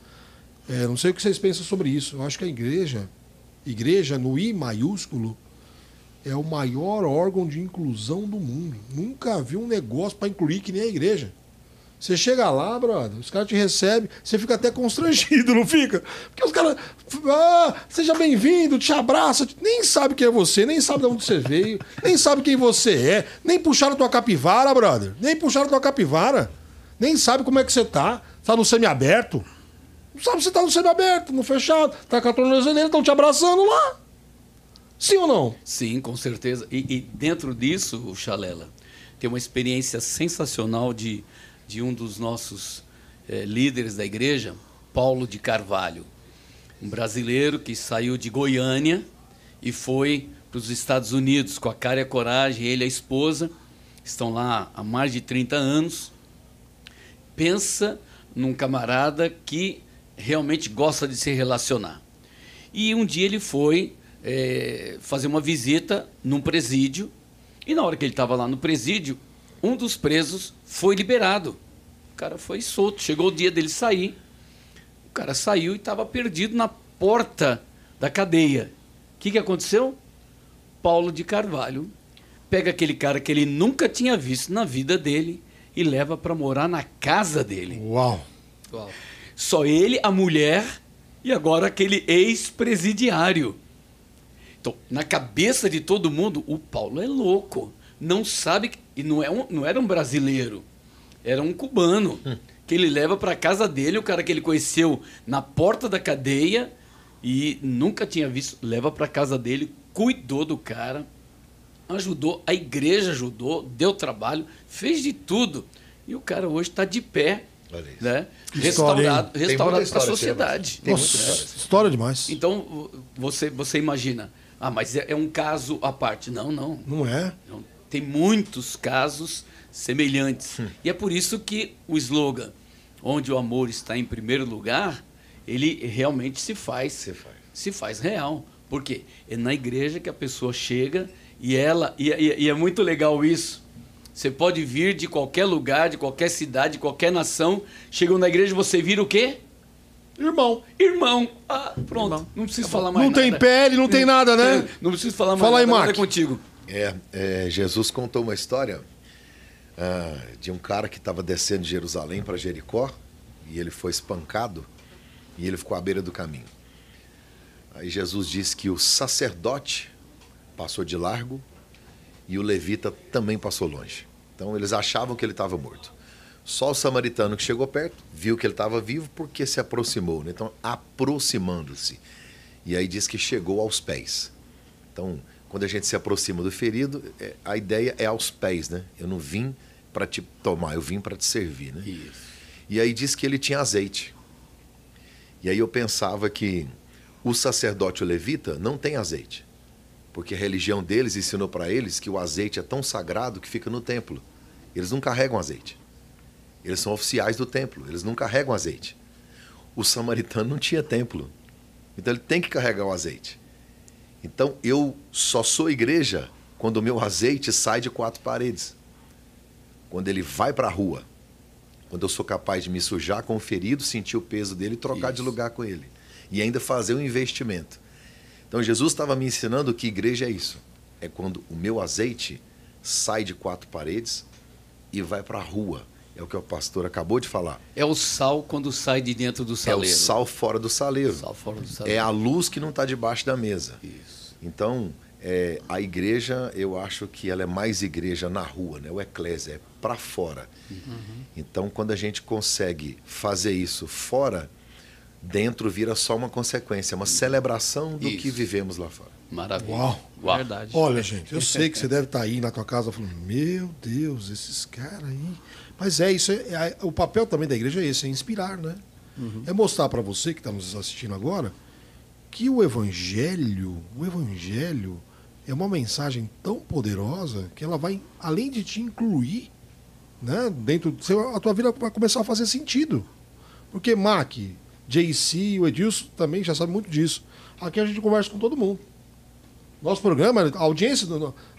É, não sei o que vocês pensam sobre isso. Eu acho que a igreja, igreja no I maiúsculo, é o maior órgão de inclusão do mundo. Nunca vi um negócio para incluir que nem a igreja. Você chega lá, brother, os caras te recebem, você fica até constrangido, não fica? Porque os caras, ah, seja bem-vindo, te abraça, nem sabe quem é você, nem sabe de onde você veio, nem sabe quem você é, nem puxaram tua capivara, brother, nem puxaram tua capivara, nem sabe como é que você tá, tá no semiaberto, não sabe se tá no semiaberto, no fechado, tá com a tornozeleira, estão te abraçando lá. Sim ou não? Sim, com certeza. E, e dentro disso, Chalela, tem uma experiência sensacional de, de um dos nossos eh, líderes da igreja, Paulo de Carvalho. Um brasileiro que saiu de Goiânia e foi para os Estados Unidos com a cara e a coragem, ele e a esposa. Estão lá há mais de 30 anos. Pensa num camarada que realmente gosta de se relacionar. E um dia ele foi eh, fazer uma visita num presídio. E na hora que ele estava lá no presídio, um dos presos foi liberado. O cara foi solto. Chegou o dia dele sair. O cara saiu e estava perdido na porta da cadeia. O que, que aconteceu? Paulo de Carvalho pega aquele cara que ele nunca tinha visto na vida dele e leva para morar na casa dele. Uau. Só ele, a mulher e agora aquele ex-presidiário. Então, na cabeça de todo mundo, o Paulo é louco. Não sabe. E não, é um, não era um brasileiro, era um cubano. Que ele leva para casa dele, o cara que ele conheceu na porta da cadeia e nunca tinha visto. Leva para casa dele, cuidou do cara, ajudou, a igreja ajudou, deu trabalho, fez de tudo. E o cara hoje está de pé, né? Restaurado restaurado para a sociedade. Tem Nossa, história demais. Então, você, você imagina, ah, mas é, é um caso à parte. Não, não, Não é? não. Tem muitos casos semelhantes. Hum. E é por isso que o slogan, onde o amor está em primeiro lugar, ele realmente se faz, Se faz. se faz real. Por quê? É na igreja que a pessoa chega e ela. E, e- e é muito legal isso. Você pode vir de qualquer lugar, de qualquer cidade, de qualquer nação. Chegam na igreja você vira o quê? Irmão. Irmão. Ah, pronto. Irmão. Não preciso falar mais Não nada. tem pele, não tem nada, né? Não preciso falar mais Fala aí, nada. Mark. É contigo. É, é, Jesus contou uma história ah, de um cara que estava descendo de Jerusalém para Jericó e ele foi espancado e ele ficou à beira do caminho. Aí Jesus disse que o sacerdote passou de largo e o levita também passou longe. Então eles achavam que ele estava morto. Só o samaritano que chegou perto viu que ele estava vivo porque se aproximou. Né? Então, aproximando-se. E aí diz que chegou aos pés. Então, quando a gente se aproxima do ferido, é, a ideia é aos pés, né? Eu não vim para te tomar, eu vim para te servir, né? Isso. E aí diz que ele tinha azeite. E aí eu pensava que o sacerdote o levita não tem azeite. Porque a religião deles ensinou para eles que o azeite é tão sagrado que fica no templo. Eles não carregam azeite. Eles são oficiais do templo, eles não carregam azeite. O samaritano não tinha templo. Então ele tem que carregar o azeite. Então eu só sou igreja quando o meu azeite sai de quatro paredes. Quando ele vai para a rua. Quando eu sou capaz de me sujar com o ferido, sentir o peso dele e trocar de Isso. lugar com ele. E ainda fazer um investimento. Então Jesus estava me ensinando que igreja é isso. É quando o meu azeite sai de quatro paredes e vai para a rua. É o que o pastor acabou de falar. É o sal quando sai de dentro do É o saleiro. sal fora do saleiro. Sal fora do É saleiro. a luz que não está debaixo da mesa. Isso. Então, é, a igreja, eu acho que ela é mais igreja na rua, né? O eclésia é para fora. Então, quando a gente consegue fazer isso fora, dentro vira só uma consequência, uma celebração do que Isso. vivemos lá fora. Maravilha. Uau. Uau. Verdade. Olha, gente, eu sei que você deve estar aí na tua casa falando, meu Deus, esses caras aí. Mas é isso, é, é- o papel também da igreja é esse, é inspirar, né? É mostrar para você que está nos assistindo agora que o evangelho, o evangelho é uma mensagem tão poderosa que ela vai, além de te incluir, né, dentro do seu, a tua vida vai começar a fazer sentido. Porque Mac, JC, o Edilson também já sabe muito disso. Aqui a gente conversa com todo mundo. Nosso programa, a audiência,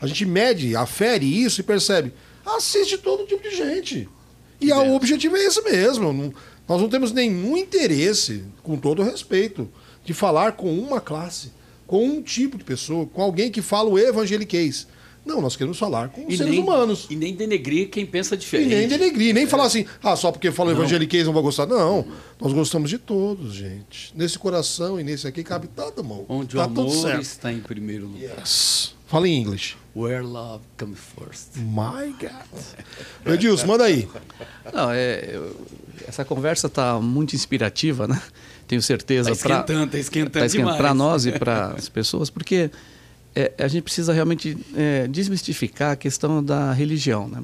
a gente mede, afere isso e percebe. Assiste todo tipo de gente. E a- o objetivo é esse mesmo. Não- nós não temos nenhum interesse, com todo respeito, de falar com uma classe, com um tipo de pessoa, com alguém que fala o evangeliquez. Não, nós queremos falar com os seres nem, humanos. E nem denegrir quem pensa E diferente. nem denegrir, nem falar assim, ah, só porque fala evangeliquez não vai gostar. Não, nós gostamos de todos, gente. Nesse coração e nesse aqui cabe todo mundo. Onde tá o amor está em primeiro lugar. Yes. Fala em inglês. Where love comes first. My God. Edilson, manda aí. Não, é, eu- essa conversa está muito inspirativa, né? Tenho certeza. Está esquentando, está esquentando demais. Para nós e para as pessoas, porque é, a gente precisa realmente é, desmistificar a questão da religião. Né?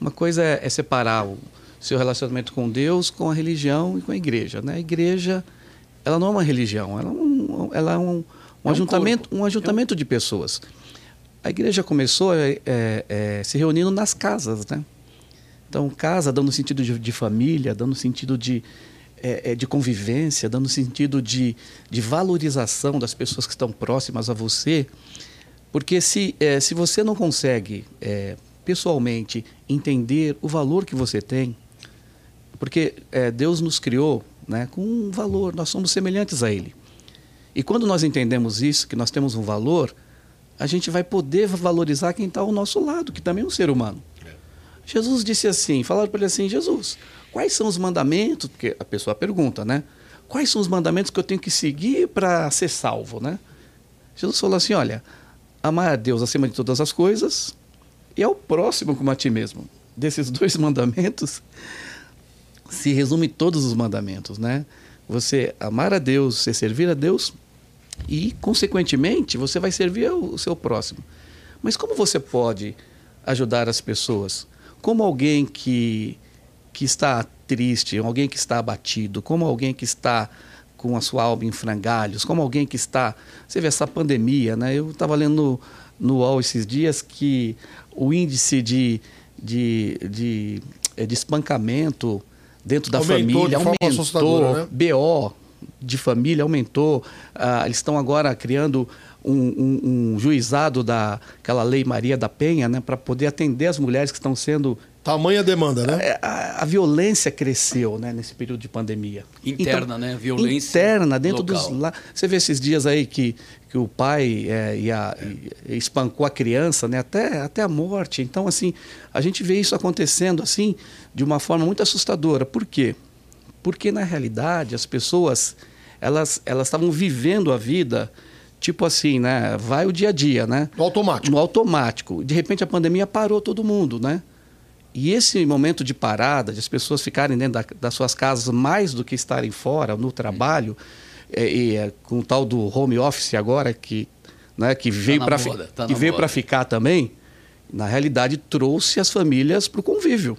Uma coisa é, é separar o seu relacionamento com Deus com a religião e com a igreja. Né? A igreja, ela não é uma religião, ela é um, ela é um, um um ajuntamento, corpo. um ajuntamento de pessoas. A igreja começou é, é, é, se reunindo nas casas, né? Então, casa dando sentido de, de família, dando sentido de, é, é, de convivência, dando sentido de, de valorização das pessoas que estão próximas a você. Porque se, é, se você não consegue pessoalmente entender o valor que você tem, porque Deus nos criou né, com um valor, nós somos semelhantes a Ele. E quando nós entendemos isso, que nós temos um valor, a gente vai poder valorizar quem está ao nosso lado, que também é um ser humano. Jesus disse assim, falaram para ele assim, Jesus, quais são os mandamentos? Porque a pessoa pergunta, né? quais são os mandamentos que eu tenho que seguir para ser salvo, né? Jesus falou assim, olha, amar a Deus acima de todas as coisas e ao próximo como a ti mesmo. Desses dois mandamentos se resume todos os mandamentos, né? Você amar a Deus, você servir a Deus e, consequentemente, você vai servir o seu próximo. Mas como você pode ajudar as pessoas? Como alguém que, que está triste, alguém que está abatido, como alguém que está com a sua alma em frangalhos, como alguém que está. Você vê essa pandemia, né? Eu estava lendo no, no UOL esses dias que o índice de, de, de, eh, de espancamento dentro da Aumentou família aumentou, né? BO de família aumentou. Ah, eles estão agora criando um, um- um juizado daquela lei Maria da Penha, né, para poder atender as mulheres que estão sendo Tamanha demanda, né? é, a, a violência cresceu né, nesse período de pandemia. Interna, né? Violência Interna, dentro local. dos. Lá, você vê esses dias aí que, que o pai é, e a- e espancou a criança né, até, até a morte. Então, assim, a gente vê isso acontecendo assim de uma forma muito assustadora. Por quê? Porque, na realidade, as pessoas elas elas estavam vivendo a vida tipo assim, né? Vai o dia a dia, né? No automático. no automático. De repente a pandemia parou todo mundo, né? E esse momento de parada, de as pessoas ficarem dentro da- das suas casas mais do que estarem fora, no trabalho, é, e, é, com o tal do home office agora, que, né, que veio para moda, tá que na veio para ficar também, na realidade trouxe as famílias para o convívio.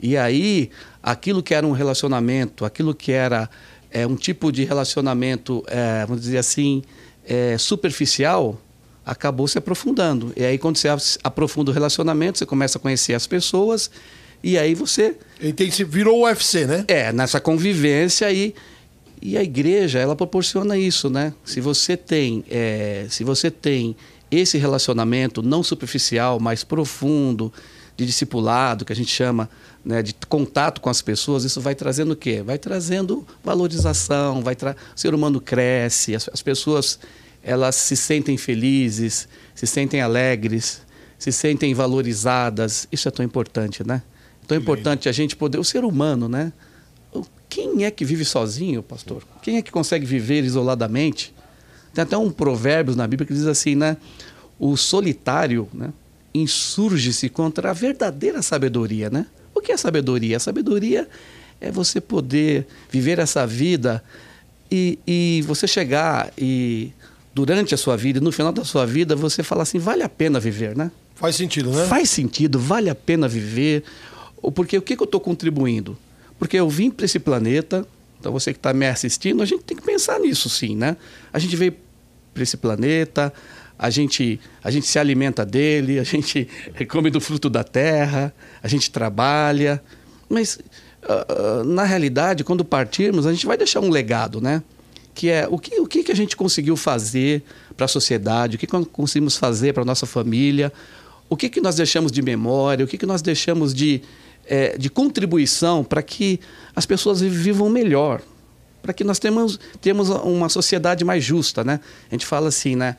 E aí, aquilo que era um relacionamento, aquilo que era é, um tipo de relacionamento, é, vamos dizer assim, é, superficial, acabou se aprofundando. E aí, quando você aprofunda o relacionamento, você começa a conhecer as pessoas, e aí você Intensi- Virou o UFC, né? é, nessa convivência aí. E a igreja, ela proporciona isso, né? Se você tem, é, se você tem esse relacionamento não superficial, mas profundo, de discipulado, que a gente chama né, de contato com as pessoas, isso vai trazendo o quê? Vai trazendo valorização, vai tra... o ser humano cresce, as, as pessoas elas se sentem felizes, se sentem alegres, se sentem valorizadas. Isso é tão importante, né? Tão importante a gente poder, o ser humano, né? Quem é que vive sozinho, pastor? Quem é que consegue viver isoladamente? Tem até um provérbio na Bíblia que diz assim, né? O solitário, né? Insurge-se contra a verdadeira sabedoria, né? O que é sabedoria? A sabedoria é você poder viver essa vida e, e você chegar e durante a sua vida, e no final da sua vida, você falar assim, vale a pena viver, né? Faz sentido, né? Faz sentido, vale a pena viver. Porque o que, que eu estou contribuindo? Porque eu vim para esse planeta, então você que está me assistindo, a gente tem que pensar nisso sim, né? A gente veio para esse planeta, a gente, a gente se alimenta dele, a gente come do fruto da terra, a gente trabalha, mas ah, na realidade, quando partirmos, a gente vai deixar um legado, né? que é o que, o que, que a gente conseguiu fazer para a sociedade, o que, conseguimos fazer para a nossa família, o que, que nós deixamos de memória, o que, que nós deixamos de, eh, de contribuição para que as pessoas vivam melhor, para que nós temos, temos uma sociedade mais justa. Né? A gente fala assim, né?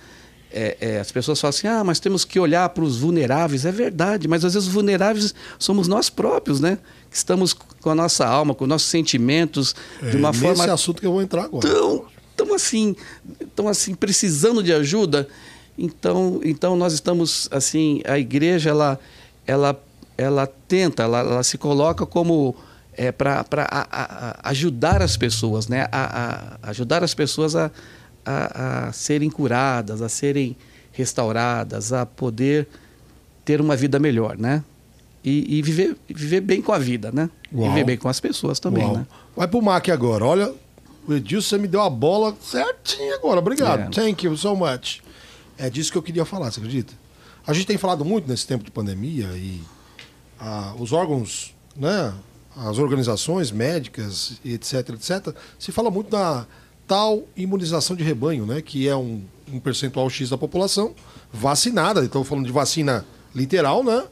É, é, as pessoas falam assim, ah, mas temos que olhar para os vulneráveis. É verdade, mas às vezes os vulneráveis somos nós próprios, né? Que estamos com a nossa alma, com nossos sentimentos, de uma é forma nesse assunto que eu vou entrar agora. tão, tão assim, tão assim precisando de ajuda. Então, então nós estamos assim, a igreja ela, ela, ela tenta, ela, ela se coloca como é, para ajudar as pessoas, né? A, a- ajudar as pessoas a, a, a serem curadas, a serem restauradas, a poder ter uma vida melhor, né? E, e viver, viver bem com a vida, né? Uau. Viver bem com as pessoas também, Uau. né? Vai pro Mac agora. Olha, o Edilson você me deu a bola certinho agora. Obrigado. É. Thank you so much. É disso que eu queria falar, você acredita? A gente tem falado muito nesse tempo de pandemia e ah, os órgãos, né, as organizações médicas, etc, etc, se fala muito da tal imunização de rebanho, né, que é um, um percentual X da população vacinada, então falando de vacina literal, né,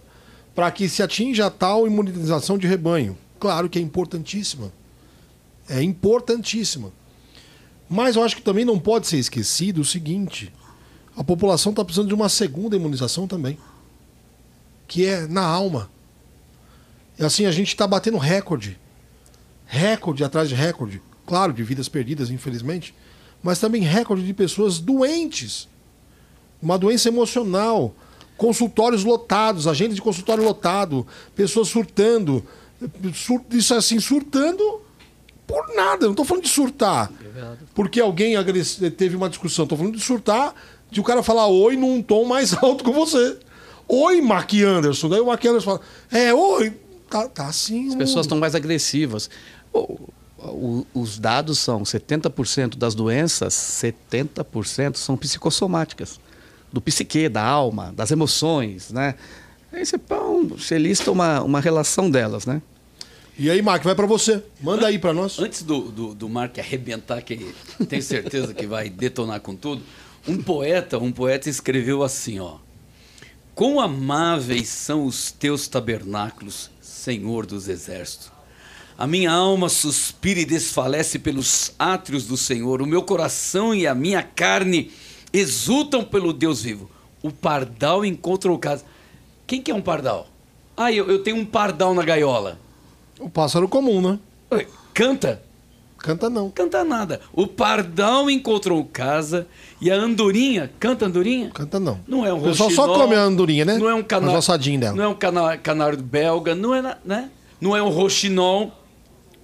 para que se atinja a tal imunização de rebanho. Claro que é importantíssima. É importantíssima. Mas eu acho que também não pode ser esquecido o seguinte: a população está precisando de uma segunda imunização também, que é na alma. E assim, a gente está batendo recorde. Recorde atrás de recorde. Claro, de vidas perdidas, infelizmente, mas também recorde de pessoas doentes. Uma doença emocional, consultórios lotados, agentes de consultório lotado, pessoas surtando. Sur, isso assim, surtando por nada. Não estou falando de surtar. Porque alguém teve uma discussão. Estou falando de surtar de o cara falar oi num tom mais alto que você. Oi, Mark Anderson. Daí o Mark Anderson fala: É, oi. Tá, tá assim. As pessoas estão mais agressivas. O, o, os dados são 70% das doenças, 70% são psicossomáticas. Do psique, da alma, das emoções, né? Aí você, você lista uma, uma relação delas, né? E aí, Mark, vai para você. Manda aí para nós. Antes do, do, do Mark arrebentar, que tenho certeza que vai detonar com tudo, um poeta, um poeta escreveu assim, ó. Quão amáveis são os teus tabernáculos, Senhor dos exércitos. A minha alma suspira e desfalece pelos átrios do Senhor. O meu coração e a minha carne exultam pelo Deus vivo. O pardal encontrou casa. Quem que é um pardal? Ah, eu, eu tenho um pardal na gaiola. O pássaro comum, né? Canta? Canta não. Canta nada. O pardal encontrou casa e a andorinha. Canta andorinha? Canta não. Não é um O pessoal só come a andorinha, né? Não é um canário. O dela. Não é um cana- canário belga, não é, né? Não é um roxinol.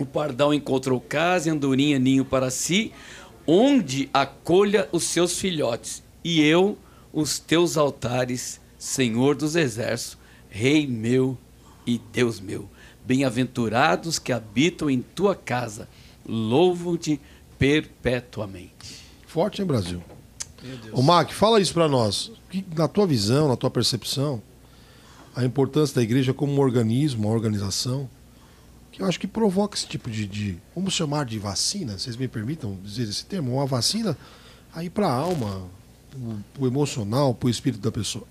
O pardal encontrou casa e andorinha ninho para si, onde acolha os seus filhotes. E eu, os teus altares, Senhor dos exércitos, Rei meu e Deus meu. Bem-aventurados que habitam em tua casa, louvam-te perpetuamente. Forte, hein, Brasil? Ô, Mark, fala isso para nós. Na tua visão, na tua percepção, a importância da igreja como um organismo, uma organização, eu acho que provoca esse tipo de, de vamos chamar de vacina, vocês me permitam dizer esse termo, uma vacina aí para a alma, o emocional, para o espírito da pessoa.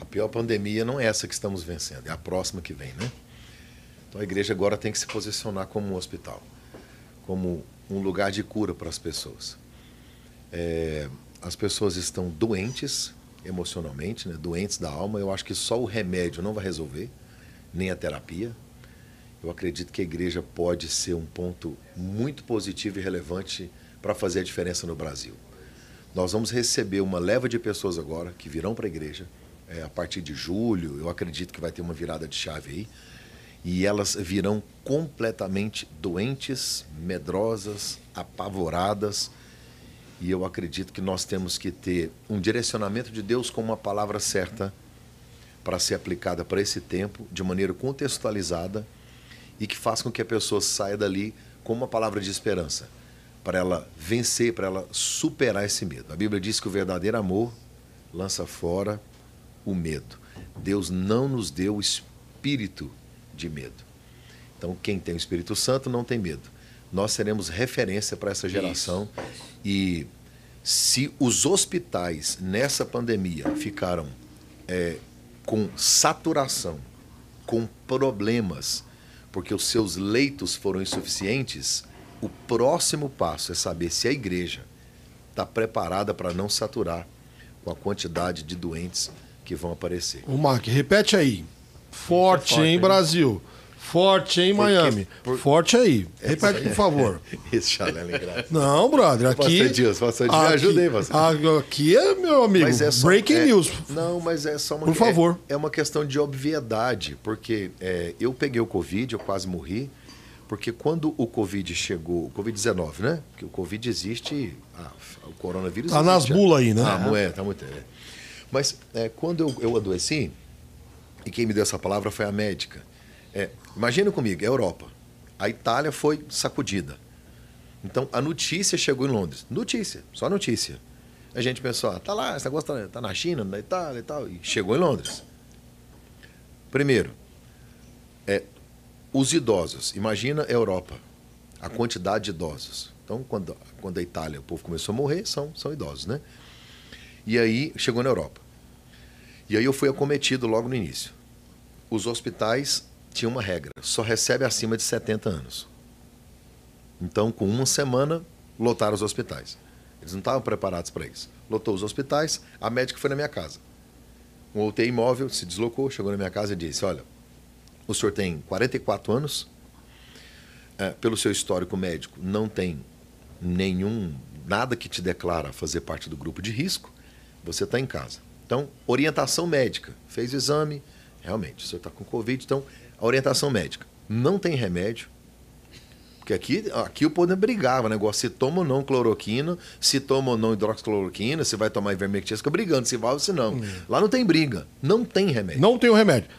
A pior pandemia não é essa que estamos vencendo, é a próxima que vem, né? Então a igreja agora tem que se posicionar como um hospital, como um lugar de cura para as pessoas. É, as pessoas estão doentes emocionalmente, né? doentes da alma. Eu acho que só o remédio não vai resolver, nem a terapia. Eu acredito que a igreja pode ser um ponto muito positivo e relevante para fazer a diferença no Brasil. Nós vamos receber uma leva de pessoas agora que virão para a igreja é, a partir de julho. Eu acredito que vai ter uma virada de chave aí. E elas virão completamente doentes, medrosas, apavoradas. E eu acredito que nós temos que ter um direcionamento de Deus com uma palavra certa para ser aplicada para esse tempo, de maneira contextualizada e que faça com que a pessoa saia dali com uma palavra de esperança, para ela vencer, para ela superar esse medo. A Bíblia diz que o verdadeiro amor lança fora o medo. Deus não nos deu o espírito de medo. Então, quem tem o Espírito Santo não tem medo. Nós seremos referência para essa geração e se os hospitais nessa pandemia ficaram é, com saturação, com problemas, porque os seus leitos foram insuficientes, o próximo passo é saber se a igreja está preparada para não saturar com a quantidade de doentes que vão aparecer. O Mark, repete aí. Forte, forte, hein, hein? Forte, hein? Miami? Por- Forte aí. Repete, por favor. Esse chalé é engraçado. Não, brother, aqui. Pastor Dias, Pastor Dias, me aí, pastor. Aqui, é, meu amigo, é só- breaking é- news. Não, mas é só uma Por favor. É, é uma questão de obviedade, porque é, eu peguei o Covid, eu quase morri, porque quando o Covid chegou, o Covid-19, né? Porque o Covid existe, ah, o coronavírus Tá nas bulas aí, né? Ah, é, tá muito. é. Mas é, quando eu, eu adoeci, e quem me deu essa palavra foi a médica. É, imagina comigo, é Europa. A Itália foi sacudida. Então a notícia chegou em Londres. Notícia, só notícia. A gente pensou, ah, tá lá, esse negócio tá, tá na China, na Itália e tal. E chegou em Londres. Primeiro, é, os idosos. Imagina a Europa, a quantidade de idosos. Então, quando, quando a Itália, o povo começou a morrer, são, são idosos, né? E aí chegou na Europa. E aí eu fui acometido logo no início. Os hospitais tinham uma regra, só recebe acima de 70 anos. Então, com uma semana, lotaram os hospitais. Eles não estavam preparados para isso. Lotou os hospitais, a médica foi na minha casa. Um UTI imóvel se deslocou, chegou na minha casa e disse: Olha, o senhor tem 44 anos, é, pelo seu histórico médico, não tem nenhum, nada que te declara fazer parte do grupo de risco, você está em casa. Então, orientação médica. Fez o exame, realmente, o senhor está com Covid, então, a orientação médica. Não tem remédio, porque aqui, aqui o poder brigava, negócio, se toma ou não cloroquina, se toma ou não hidroxicloroquina, se vai tomar ivermectina, fica brigando, se vai ou se não. Hum. Lá não tem briga, não tem remédio. Não tem o remédio.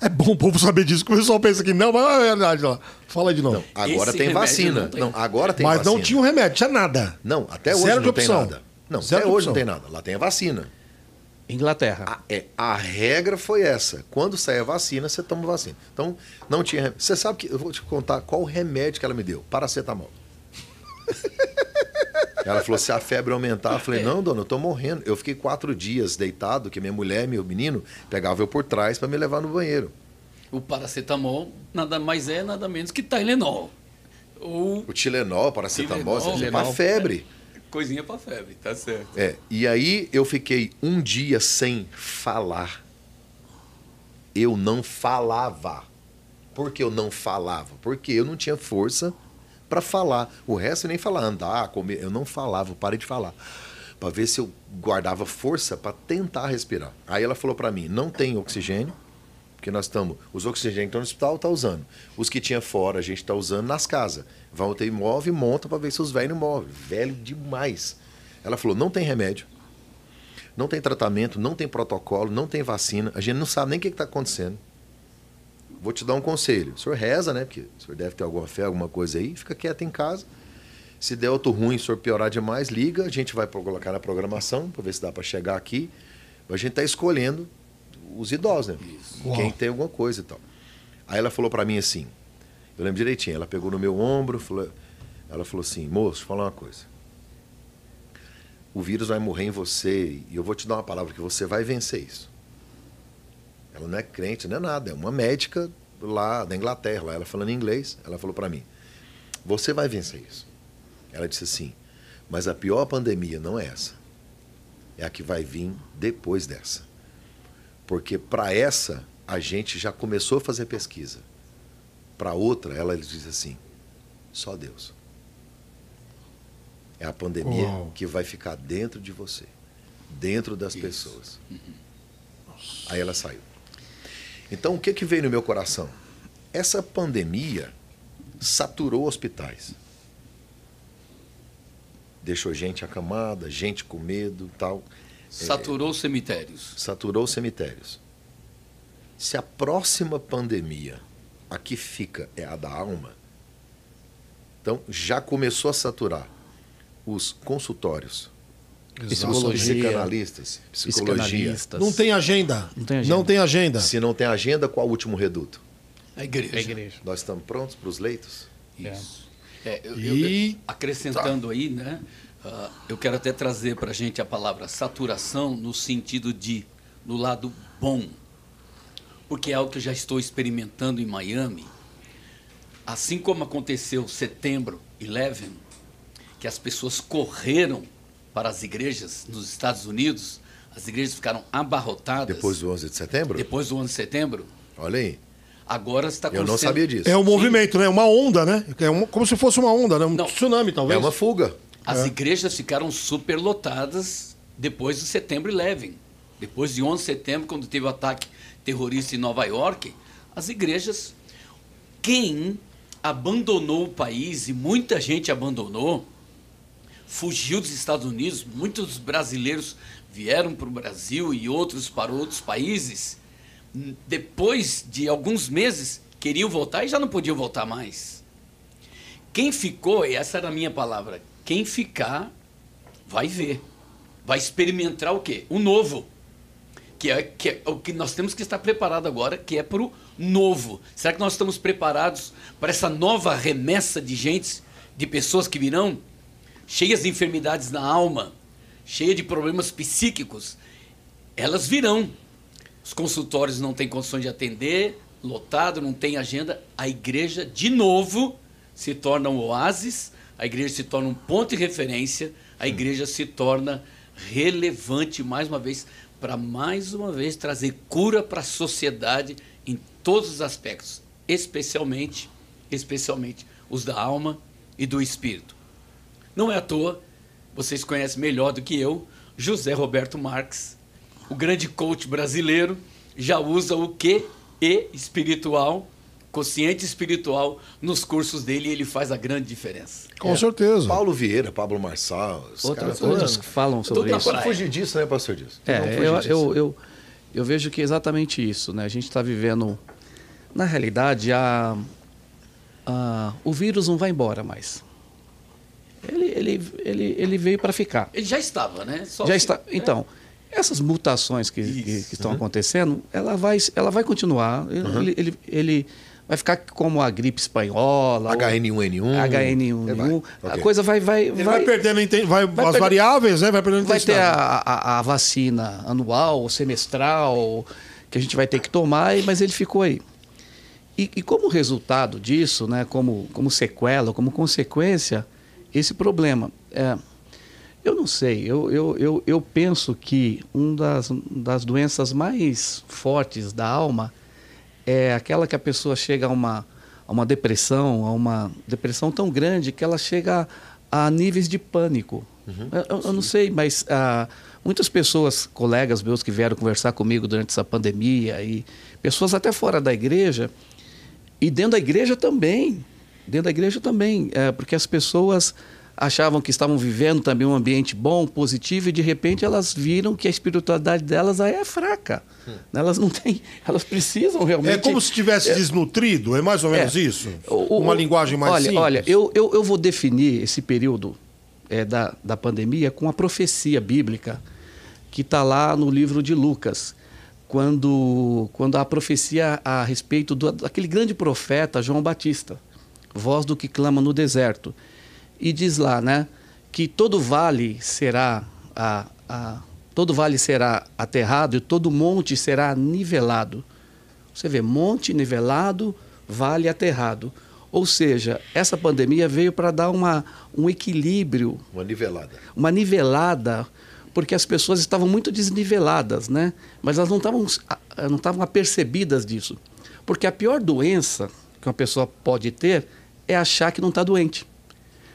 É bom o povo saber disso, que o pessoal pensa que não, mas é verdade lá. Fala de novo. Não, agora Esse tem vacina. Não, tem. não, agora tem mas vacina. não tinha um remédio, tinha nada. Não, até hoje Zero não tem nada. Não, Zero até hoje não tem nada. Lá tem a vacina. Inglaterra. A, é, a regra foi essa. Quando sair a vacina, você toma vacina. Então, não tinha. Você sabe que. Eu vou te contar qual o remédio que ela me deu: paracetamol. ela falou: se a febre aumentar, eu falei: não, dona, eu tô morrendo. Eu fiquei quatro dias deitado, que minha mulher, meu menino, pegava eu por trás para me levar no banheiro. O paracetamol nada mais é, nada menos que Tylenol. O, o Tilenol, paracetamol, Tilenol, para febre. É coisinha para febre, tá certo. É, e aí eu fiquei um dia sem falar. Eu não falava. Por que eu não falava? Porque eu não tinha força para falar. O resto eu nem falar, andar, comer, eu não falava, parei de falar. Para ver se eu guardava força para tentar respirar. Aí ela falou para mim: "Não tem oxigênio, porque nós estamos, os oxigênios que estão no hospital tá usando. Os que tinha fora a gente está usando nas casas. Vão ter imóvel e monta para ver se os velhos movem. Velho demais. Ela falou: não tem remédio, não tem tratamento, não tem protocolo, não tem vacina. A gente não sabe nem o que está acontecendo. Vou te dar um conselho. O senhor reza, né? Porque o senhor deve ter alguma fé, alguma coisa aí. Fica quieto em casa. Se der outro ruim, o senhor piorar demais, liga. A gente vai colocar na programação para ver se dá para chegar aqui. A gente está escolhendo os idosos, né? Quem tem alguma coisa e tal. Aí ela falou para mim assim, eu lembro direitinho, ela pegou no meu ombro, falou, ela falou assim, moço, fala uma coisa. O vírus vai morrer em você e eu vou te dar uma palavra que você vai vencer isso. Ela não é crente, não é nada, é uma médica lá da Inglaterra, lá, ela falando inglês, ela falou para mim, você vai vencer isso. Ela disse assim, mas a pior pandemia não é essa. É a que vai vir depois dessa. Porque para essa, a gente já começou a fazer pesquisa. Para outra, ela diz assim: só Deus. É a pandemia Uau. que vai ficar dentro de você, dentro das Isso. pessoas. Uhum. Aí ela saiu. Então, o que, que veio no meu coração? Essa pandemia saturou hospitais. Deixou gente acamada, gente com medo tal. Saturou é, cemitérios. Saturou cemitérios. Se a próxima pandemia, a que fica é a da alma, então já começou a saturar os consultórios, psicologia, psicanalistas, psicologia. Não tem agenda. Não tem agenda. Não tem agenda. Se não tem agenda, qual o último reduto? A igreja. A igreja. Nós estamos prontos para os leitos? Isso. É. É, eu, e... eu, acrescentando tá. aí, né? Uh, eu quero até trazer para a gente a palavra saturação no sentido de, no lado bom. Porque é algo que eu já estou experimentando em Miami. Assim como aconteceu setembro 11, que as pessoas correram para as igrejas nos Estados Unidos, as igrejas ficaram abarrotadas. Depois do 11 de setembro? Depois do 11 de setembro. Olha aí. Agora está acontecendo... Eu não sabia disso. É um movimento, né? Uma onda, né? É uma, como se fosse uma onda, né? Um não, tsunami, talvez. É uma fuga. As é. igrejas ficaram superlotadas depois do setembro 11. Depois de 11 de setembro, quando teve o ataque terrorista em Nova York, as igrejas. Quem abandonou o país, e muita gente abandonou, fugiu dos Estados Unidos, muitos brasileiros vieram para o Brasil e outros para outros países. Depois de alguns meses, queriam voltar e já não podiam voltar mais. Quem ficou, e essa era a minha palavra, quem ficar vai ver. Vai experimentar o quê? O novo. Que é, que é o que nós temos que estar preparado agora, que é para o novo. Será que nós estamos preparados para essa nova remessa de gente, de pessoas que virão cheias de enfermidades na alma, cheias de problemas psíquicos? Elas virão. Os consultórios não têm condições de atender, lotado, não tem agenda. A igreja, de novo, se torna um oásis a igreja se torna um ponto de referência, a igreja se torna relevante mais uma vez para mais uma vez trazer cura para a sociedade em todos os aspectos, especialmente especialmente os da alma e do espírito. Não é à toa, vocês conhecem melhor do que eu, José Roberto Marques, o grande coach brasileiro, já usa o QE espiritual, consciente espiritual, nos cursos dele e ele faz a grande diferença. Com é. certeza. Paulo Vieira, Pablo Marçal. Caras, outros que falam sobre Tudo isso. Não fugir disso, né, pastor Dias? É, eu, eu, eu, eu, vejo que é exatamente isso. Né? A gente está vivendo. Na realidade, a, a, o vírus não vai embora mais. Ele, ele, ele, ele veio para ficar. Ele já estava, né? Só já que... está. Então, essas mutações que, que, que, estão uhum. acontecendo, ela vai, ela vai continuar. Uhum. Ele, ele, ele, vai ficar como a gripe espanhola. HN1N1. HN1N1. É, a coisa vai. vai, vai, vai perdendo vai, vai as variáveis, né? Vai perdendo Vai ter a, a, a, vacina anual, semestral, que a gente vai ter que tomar, mas ele ficou aí. E, e como resultado disso, né, como, como sequela, como consequência, esse problema. É, eu não sei, eu, eu, eu, eu penso que uma das, das doenças mais fortes da alma é aquela que a pessoa chega a uma, a uma depressão, a uma depressão tão grande que ela chega a, a níveis de pânico. Uhum, eu, eu, não sei, mas ah, muitas pessoas, colegas meus que vieram conversar comigo durante essa pandemia e pessoas até fora da igreja e dentro da igreja também, dentro da igreja também, é, porque as pessoas achavam que estavam vivendo também um ambiente bom, positivo, e de repente elas viram que a espiritualidade delas aí é fraca. Hum. Elas não têm, elas precisam realmente. É como se tivesse é, desnutrido, é mais ou menos é, isso? O, Uma o, linguagem mais olha, simples. Olha, eu, eu, eu vou definir esse período é, da, da pandemia com a profecia bíblica que está lá no livro de Lucas. Quando, quando a profecia a respeito do, daquele grande profeta João Batista, voz do que clama no deserto e diz lá, né, que todo vale será a, a, todo vale será aterrado e todo monte será nivelado. Você vê, monte nivelado, vale aterrado. Ou seja, essa pandemia veio para dar uma, um equilíbrio. Uma nivelada. Uma nivelada, porque as pessoas estavam muito desniveladas, né? Mas elas não estavam, não estavam apercebidas disso. Porque a pior doença que uma pessoa pode ter é achar que não está doente.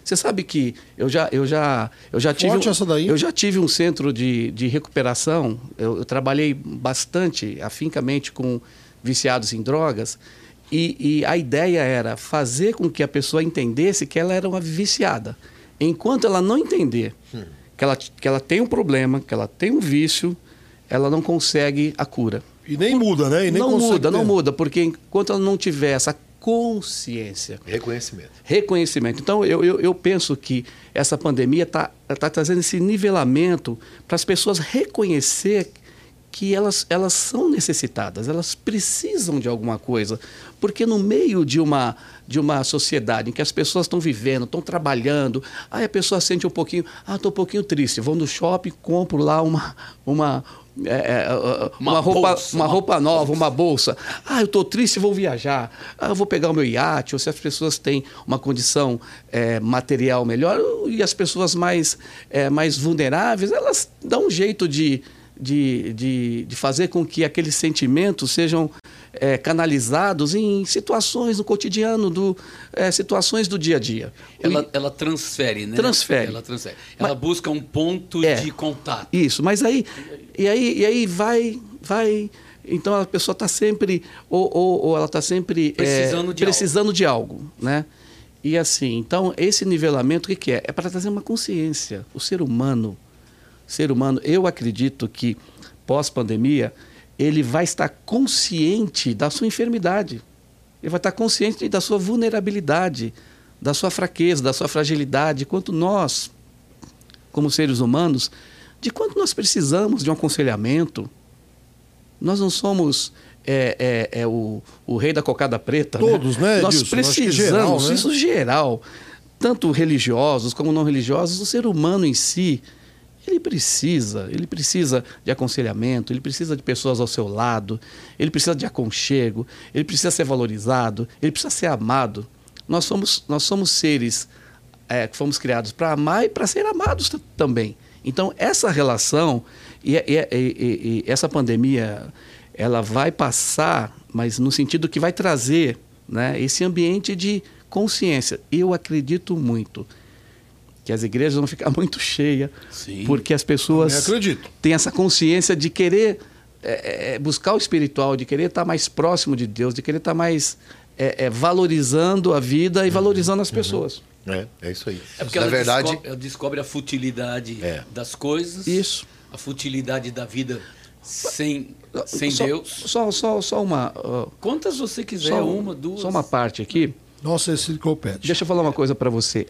Você sabe que eu já, eu já, eu já tive, essa daí. eu já tive um centro de, de recuperação. Eu, eu trabalhei bastante, afincamente, com viciados em drogas. E, e, a ideia era fazer com que a pessoa entendesse que ela era uma viciada. Enquanto ela não entender hum. que, ela, que ela tem um problema, que ela tem um vício, ela não consegue a cura. E nem muda, né? E nem não muda, ter. não muda, porque enquanto ela não tiver essa consciência. Reconhecimento. Reconhecimento. Então, eu, eu, eu penso que essa pandemia está tá trazendo esse nivelamento para as pessoas reconhecer que elas, elas são necessitadas, elas precisam de alguma coisa. Porque no meio de uma, de uma sociedade em que as pessoas estão vivendo, estão trabalhando, aí a pessoa sente um pouquinho, ah, estou um pouquinho triste, vou no shopping, compro lá uma, uma, é, é, uma, uma, roupa, bolsa, uma, roupa nova, bolsa. uma bolsa. Ah, eu estou triste, vou viajar. Ah, eu vou pegar o meu iate. Ou se as pessoas têm uma condição é, material melhor e as pessoas mais, é, mais vulneráveis, elas dão um jeito de, de, de, de fazer com que aqueles sentimentos sejam é, canalizados em situações no cotidiano, do, é, situações do dia a dia. Ela, ela transfere, né? Transfere. Ela transfere. Ela mas, busca um ponto é, de contato. Isso, mas aí, e aí, e aí vai, vai. Então a pessoa está sempre, ou, ou, ou ela está sempre precisando, de, precisando algo. de algo, né? E assim, então esse nivelamento o que, que é? É para trazer uma consciência. O ser humano, ser humano, eu acredito que pós-pandemia ele vai estar consciente da sua enfermidade. Ele vai estar consciente da sua vulnerabilidade, da sua fraqueza, da sua fragilidade, quanto nós, como seres humanos, de quanto nós precisamos de um aconselhamento. Nós não somos é, é, é o, o, rei da cocada preta. Né? Todos, né? né nós precisamos, geral, né? isso geral, tanto religiosos como não religiosos, o ser humano em si ele precisa, ele precisa de aconselhamento, ele precisa de pessoas ao seu lado, ele precisa de aconchego, ele precisa ser valorizado, ele precisa ser amado. Nós somos, nós somos seres é, que fomos criados para amar e para ser amados também. Então, essa relação e, e, e, e, essa pandemia, ela vai passar, mas no sentido que vai trazer né? Esse ambiente de consciência. Eu acredito muito que as igrejas vão ficar muito cheias, Sim. porque as pessoas têm essa consciência de querer é, é, buscar o espiritual, de querer estar mais próximo de Deus, de querer estar mais é, é, valorizando a vida e valorizando as pessoas. É, é isso aí. É porque Na ela, verdade, descobre, ela descobre a futilidade É. das coisas, Isso. a futilidade da vida sem, sem só, Deus. Só, só, só uma. ó, Quantas você quiser, só, uma, duas. Só uma parte aqui. Nossa enciclopédia. Deixa eu falar uma coisa para você.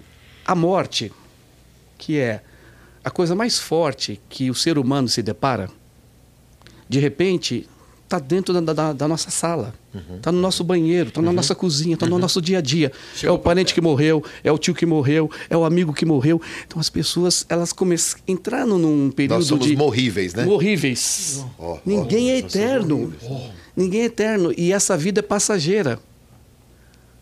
A morte, que é a coisa mais forte que o ser humano se depara, de repente está dentro da, da- da nossa sala, está no nosso banheiro, está na nossa cozinha, está no nosso dia a dia. Chegou é o parente que morreu, é o tio que morreu, é o amigo que morreu. Então as pessoas elas começam entrando num período nós somos de morríveis, né? morríveis. Ó, ó, Ninguém é nós somos eterno. Ninguém é eterno. E essa vida é passageira.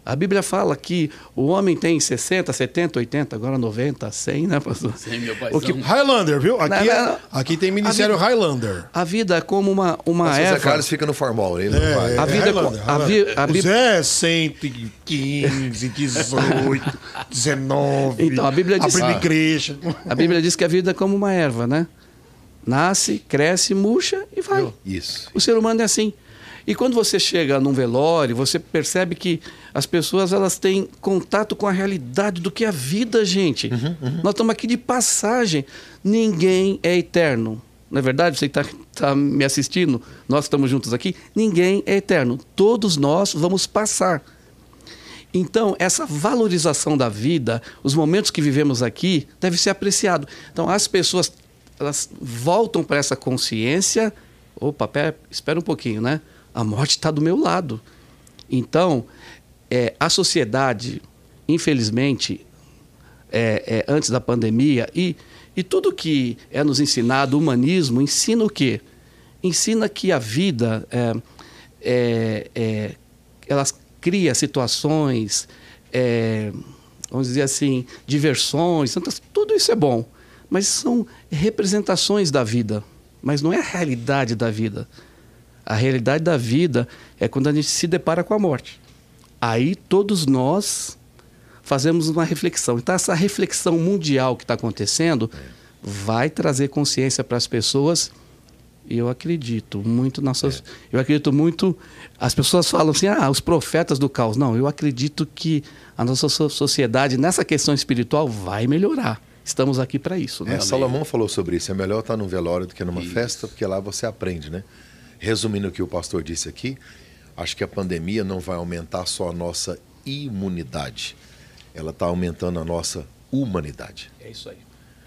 A Bíblia fala que o homem tem 60, 70, 80, agora 90, 100, né, pastor? Sim, meu O que-. Highlander, viu? Aqui, Não, é- não. aqui tem Ministério A vida- Highlander. A vida é como uma, uma Mas o Zé erva. Carlos fica no formal, ele não vai. A vida é co- Highlander, a vi- a Zé é 115, 18, 19. Então, a Bíblia diz- Abrindo Ah. igreja. A Bíblia diz que a vida é como uma erva, né? Nasce, cresce, murcha e vai. Isso. O ser humano é assim. E quando você chega num velório, você percebe que as pessoas elas têm contato com a realidade do que é a vida, gente. Nós estamos aqui de passagem. Ninguém é eterno. Não é verdade? Você está me assistindo, nós estamos juntos aqui, ninguém é eterno. Todos nós vamos passar. Então, essa valorização da vida, os momentos que vivemos aqui, deve ser apreciado. Então, as pessoas elas voltam para essa consciência. Opa, pera, espera um pouquinho, né? A morte está do meu lado. Então, é, a sociedade, infelizmente, é, é, antes da pandemia e, e tudo que é nos ensinado, o humanismo, ensina o quê? Ensina que a vida, é, é, é, elas cria situações, é, vamos dizer assim, diversões, tudo isso é bom, mas são representações da vida, mas não é a realidade da vida. A realidade da vida é quando a gente se depara com a morte. Aí todos nós fazemos uma reflexão. Então, essa reflexão mundial que está acontecendo vai trazer consciência para as pessoas. E eu acredito muito nas suas. Eu acredito muito. As pessoas falam assim, ah, os profetas do caos. Não, eu acredito que a nossa so- sociedade, nessa questão espiritual, vai melhorar. Estamos aqui para isso, né? É, Salomão falou sobre isso. É melhor estar num velório do que numa festa, porque lá você aprende, né? Resumindo o que o pastor disse aqui, acho que a pandemia não vai aumentar só a nossa imunidade. Ela está aumentando a nossa humanidade. É isso aí.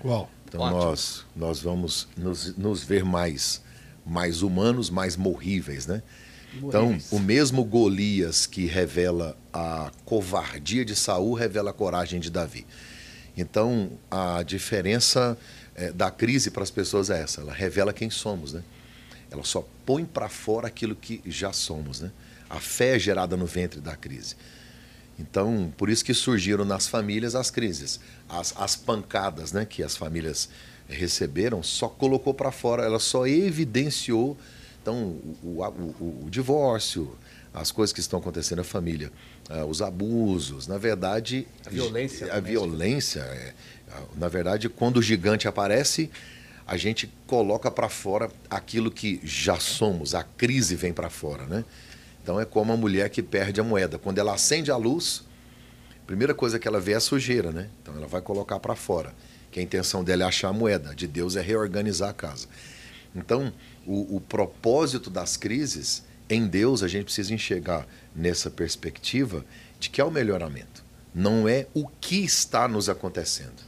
Uau. Então Ótimo. nós, nós vamos nos, nos ver mais, mais humanos, mais morríveis, né? Então, o mesmo Golias que revela a covardia de Saul revela a coragem de Davi. Então, a diferença eh, da crise para as pessoas é essa, ela revela quem somos, né? Ela só põe para fora aquilo que já somos, né? A fé é gerada no ventre da crise. Então, por isso que surgiram nas famílias as crises. As, as pancadas né, que as famílias receberam só colocou para fora, ela só evidenciou então, o, o- o- o divórcio, as coisas que estão acontecendo na família, ah, os abusos. Na verdade, A violência A violência, é, na verdade, quando o gigante aparece, a gente coloca para fora aquilo que já somos, a crise vem para fora, né? Então é como a mulher que perde a moeda. Quando ela acende a luz, a primeira coisa que ela vê é a sujeira, né? Então ela vai colocar para fora. Que a intenção dela é achar a moeda, de Deus é reorganizar a casa. Então, o, o propósito das crises, em Deus, a gente precisa enxergar nessa perspectiva de que é o melhoramento. Não é o que está nos acontecendo,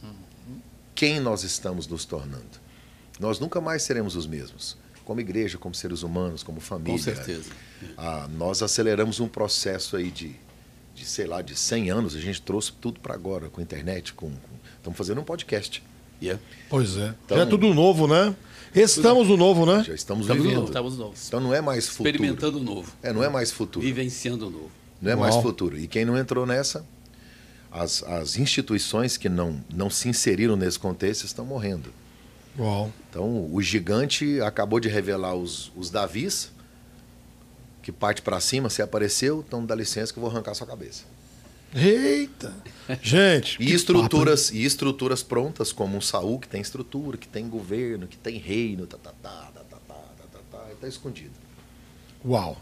quem nós estamos nos tornando. Nós nunca mais seremos os mesmos, como igreja, como seres humanos, como família. Com certeza. Ah, nós aceleramos um processo aí de, de, sei lá, de 100 anos. A gente trouxe tudo para agora, com a internet, com, com- estamos fazendo um podcast. Yeah. Pois é. Então- Já é tudo novo, né? Estamos no novo, né? Já estamos Estamos vivendo. novos, estamos novos. Então não é mais futuro. Experimentando o novo. É, não é mais futuro. Vivenciando o novo. Não é mais Uau. futuro. E quem não entrou nessa, as, as instituições que não, não se inseriram nesse contexto estão morrendo. Uau. Então, o gigante acabou de revelar os, os Davis, que parte para cima, você apareceu, então dá licença que eu vou arrancar sua cabeça. Eita! Gente. E estruturas, papo, e estruturas prontas, como um Saul, que tem estrutura, que tem governo, que tem reino, tá, tá, tá, tá, tá, tá, tá, tá, tá escondido. Uau!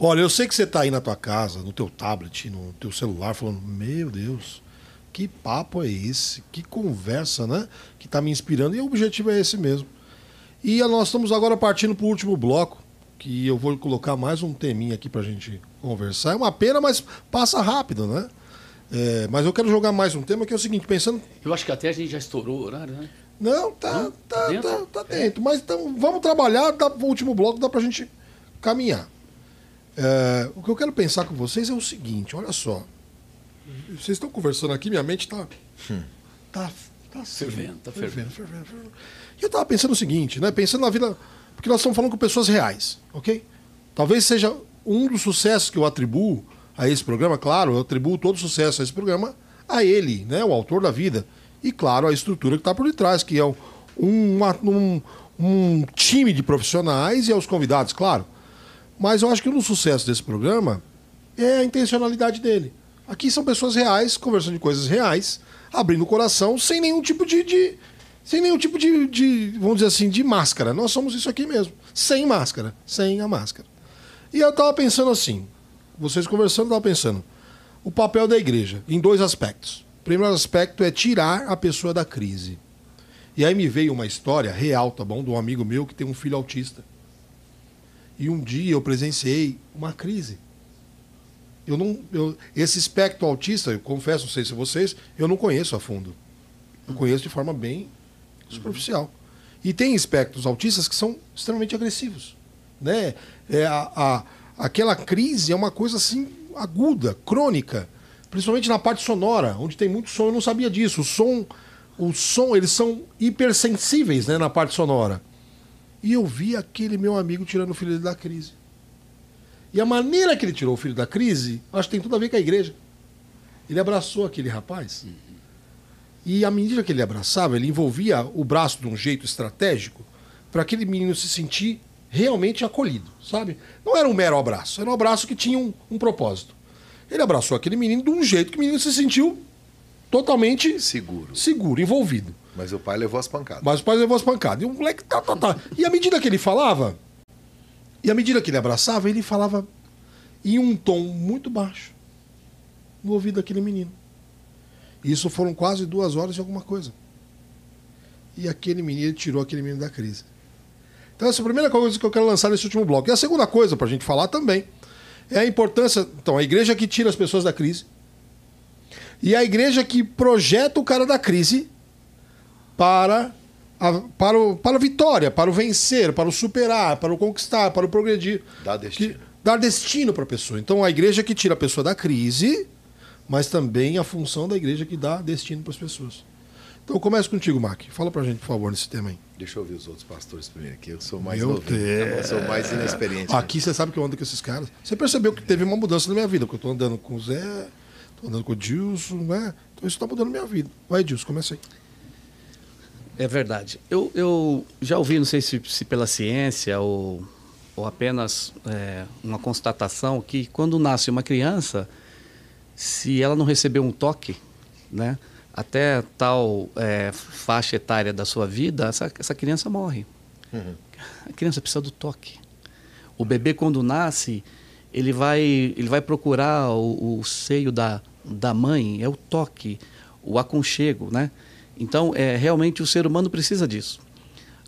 Olha, eu sei que você está aí na tua casa, no teu tablet, no teu celular, falando, meu Deus, que papo é esse? Que conversa, né? Que está me inspirando. E o objetivo é esse mesmo. E nós estamos agora partindo para o último bloco, que eu vou colocar mais um teminha aqui para a gente conversar. É uma pena, mas passa rápido, né? É, mas eu quero jogar mais um tema que é o seguinte, pensando. Eu acho que até a gente já estourou o horário, né? Não, tá, Não? tá, tá, dentro. tá, tá dentro. Mas então, vamos trabalhar, dá, o último bloco dá pra gente caminhar. É, o que eu quero pensar com vocês é o seguinte, olha só. Vocês estão conversando aqui, minha mente está. Hum. Tá, tá fervendo, tá fervendo. fervendo, fervendo. E eu estava pensando o seguinte, né? Pensando na vida. Porque nós estamos falando com pessoas reais, ok? Talvez seja um dos sucessos que eu atribuo a esse programa, claro, eu atribuo todo o sucesso a esse programa a ele, né, o autor da vida. E, claro, a estrutura que está por detrás, que é um, um, um time de profissionais e aos convidados, claro. Mas eu acho que um dos sucessos desse programa é a intencionalidade dele. Aqui são pessoas reais, conversando de coisas reais, abrindo o coração, sem nenhum tipo de, de sem nenhum tipo de, de, vamos dizer assim, de máscara. Nós somos isso aqui mesmo, sem máscara, sem a máscara. E eu estava pensando assim, vocês conversando, eu estava pensando, o papel da igreja, em dois aspectos. O primeiro aspecto é tirar a pessoa da crise. E aí me veio uma história real, tá bom? De um amigo meu que tem um filho autista. E um dia eu presenciei uma crise. Eu não, eu, esse espectro autista, eu confesso, não sei se vocês, eu não conheço a fundo. Eu conheço de forma bem superficial. E tem espectros autistas que são extremamente agressivos. Né? É a, a aquela crise é uma coisa assim aguda, crônica, principalmente na parte sonora, onde tem muito som. Eu não sabia disso. O som, o som, eles são hipersensíveis, né, na parte sonora. E eu vi aquele meu amigo tirando o filho da crise. E a maneira que ele tirou o filho da crise, acho que tem tudo a ver com a igreja. Ele abraçou aquele rapaz. E à medida que ele abraçava, ele envolvia o braço de um jeito estratégico para aquele menino se sentir realmente acolhido, sabe? Não era um mero abraço, era um abraço que tinha um, um propósito. Ele abraçou aquele menino de um jeito que o menino se sentiu totalmente seguro, seguro, envolvido. Mas o pai levou as pancadas. Mas o pai levou as pancadas. E o moleque tá, tá, tá. E à medida que ele falava, e à medida que ele abraçava, ele falava em um tom muito baixo no ouvido daquele menino. E isso foram quase duas horas de alguma coisa. E aquele menino tirou aquele menino da crise. Então, essa é a primeira coisa que eu quero lançar nesse último bloco. E a segunda coisa, para a gente falar também, é a importância. Então, a igreja que tira as pessoas da crise. E a igreja que projeta o cara da crise para a, para, o, para a vitória, para o vencer, para o superar, para o conquistar, para o progredir. Dar destino. Que, dar destino para a pessoa. Então, a igreja que tira a pessoa da crise, mas também a função da igreja que dá destino para as pessoas. Então, eu começo contigo, Mac. Fala para a gente, por favor, nesse tema aí. Deixa eu ouvir os outros pastores primeiro aqui. Eu sou mais novo. Eu sou mais inexperiente. Aqui você sabe que eu ando com esses caras. Você percebeu que teve uma mudança na minha vida, porque eu estou andando com o Zé, estou andando com o Dilson, né? Então isso está mudando a minha vida. Vai, Dilson, começa aí. É verdade. Eu, eu já ouvi, não sei se, se pela ciência ou, ou apenas é, uma constatação, que quando nasce uma criança, se ela não receber um toque, né? até tal é, faixa etária da sua vida, essa, essa criança morre. Uhum. A criança precisa do toque. O bebê, quando nasce, ele vai, ele vai procurar o, o seio da, da mãe, é o toque, o aconchego, né? Então, é, realmente o ser humano precisa disso.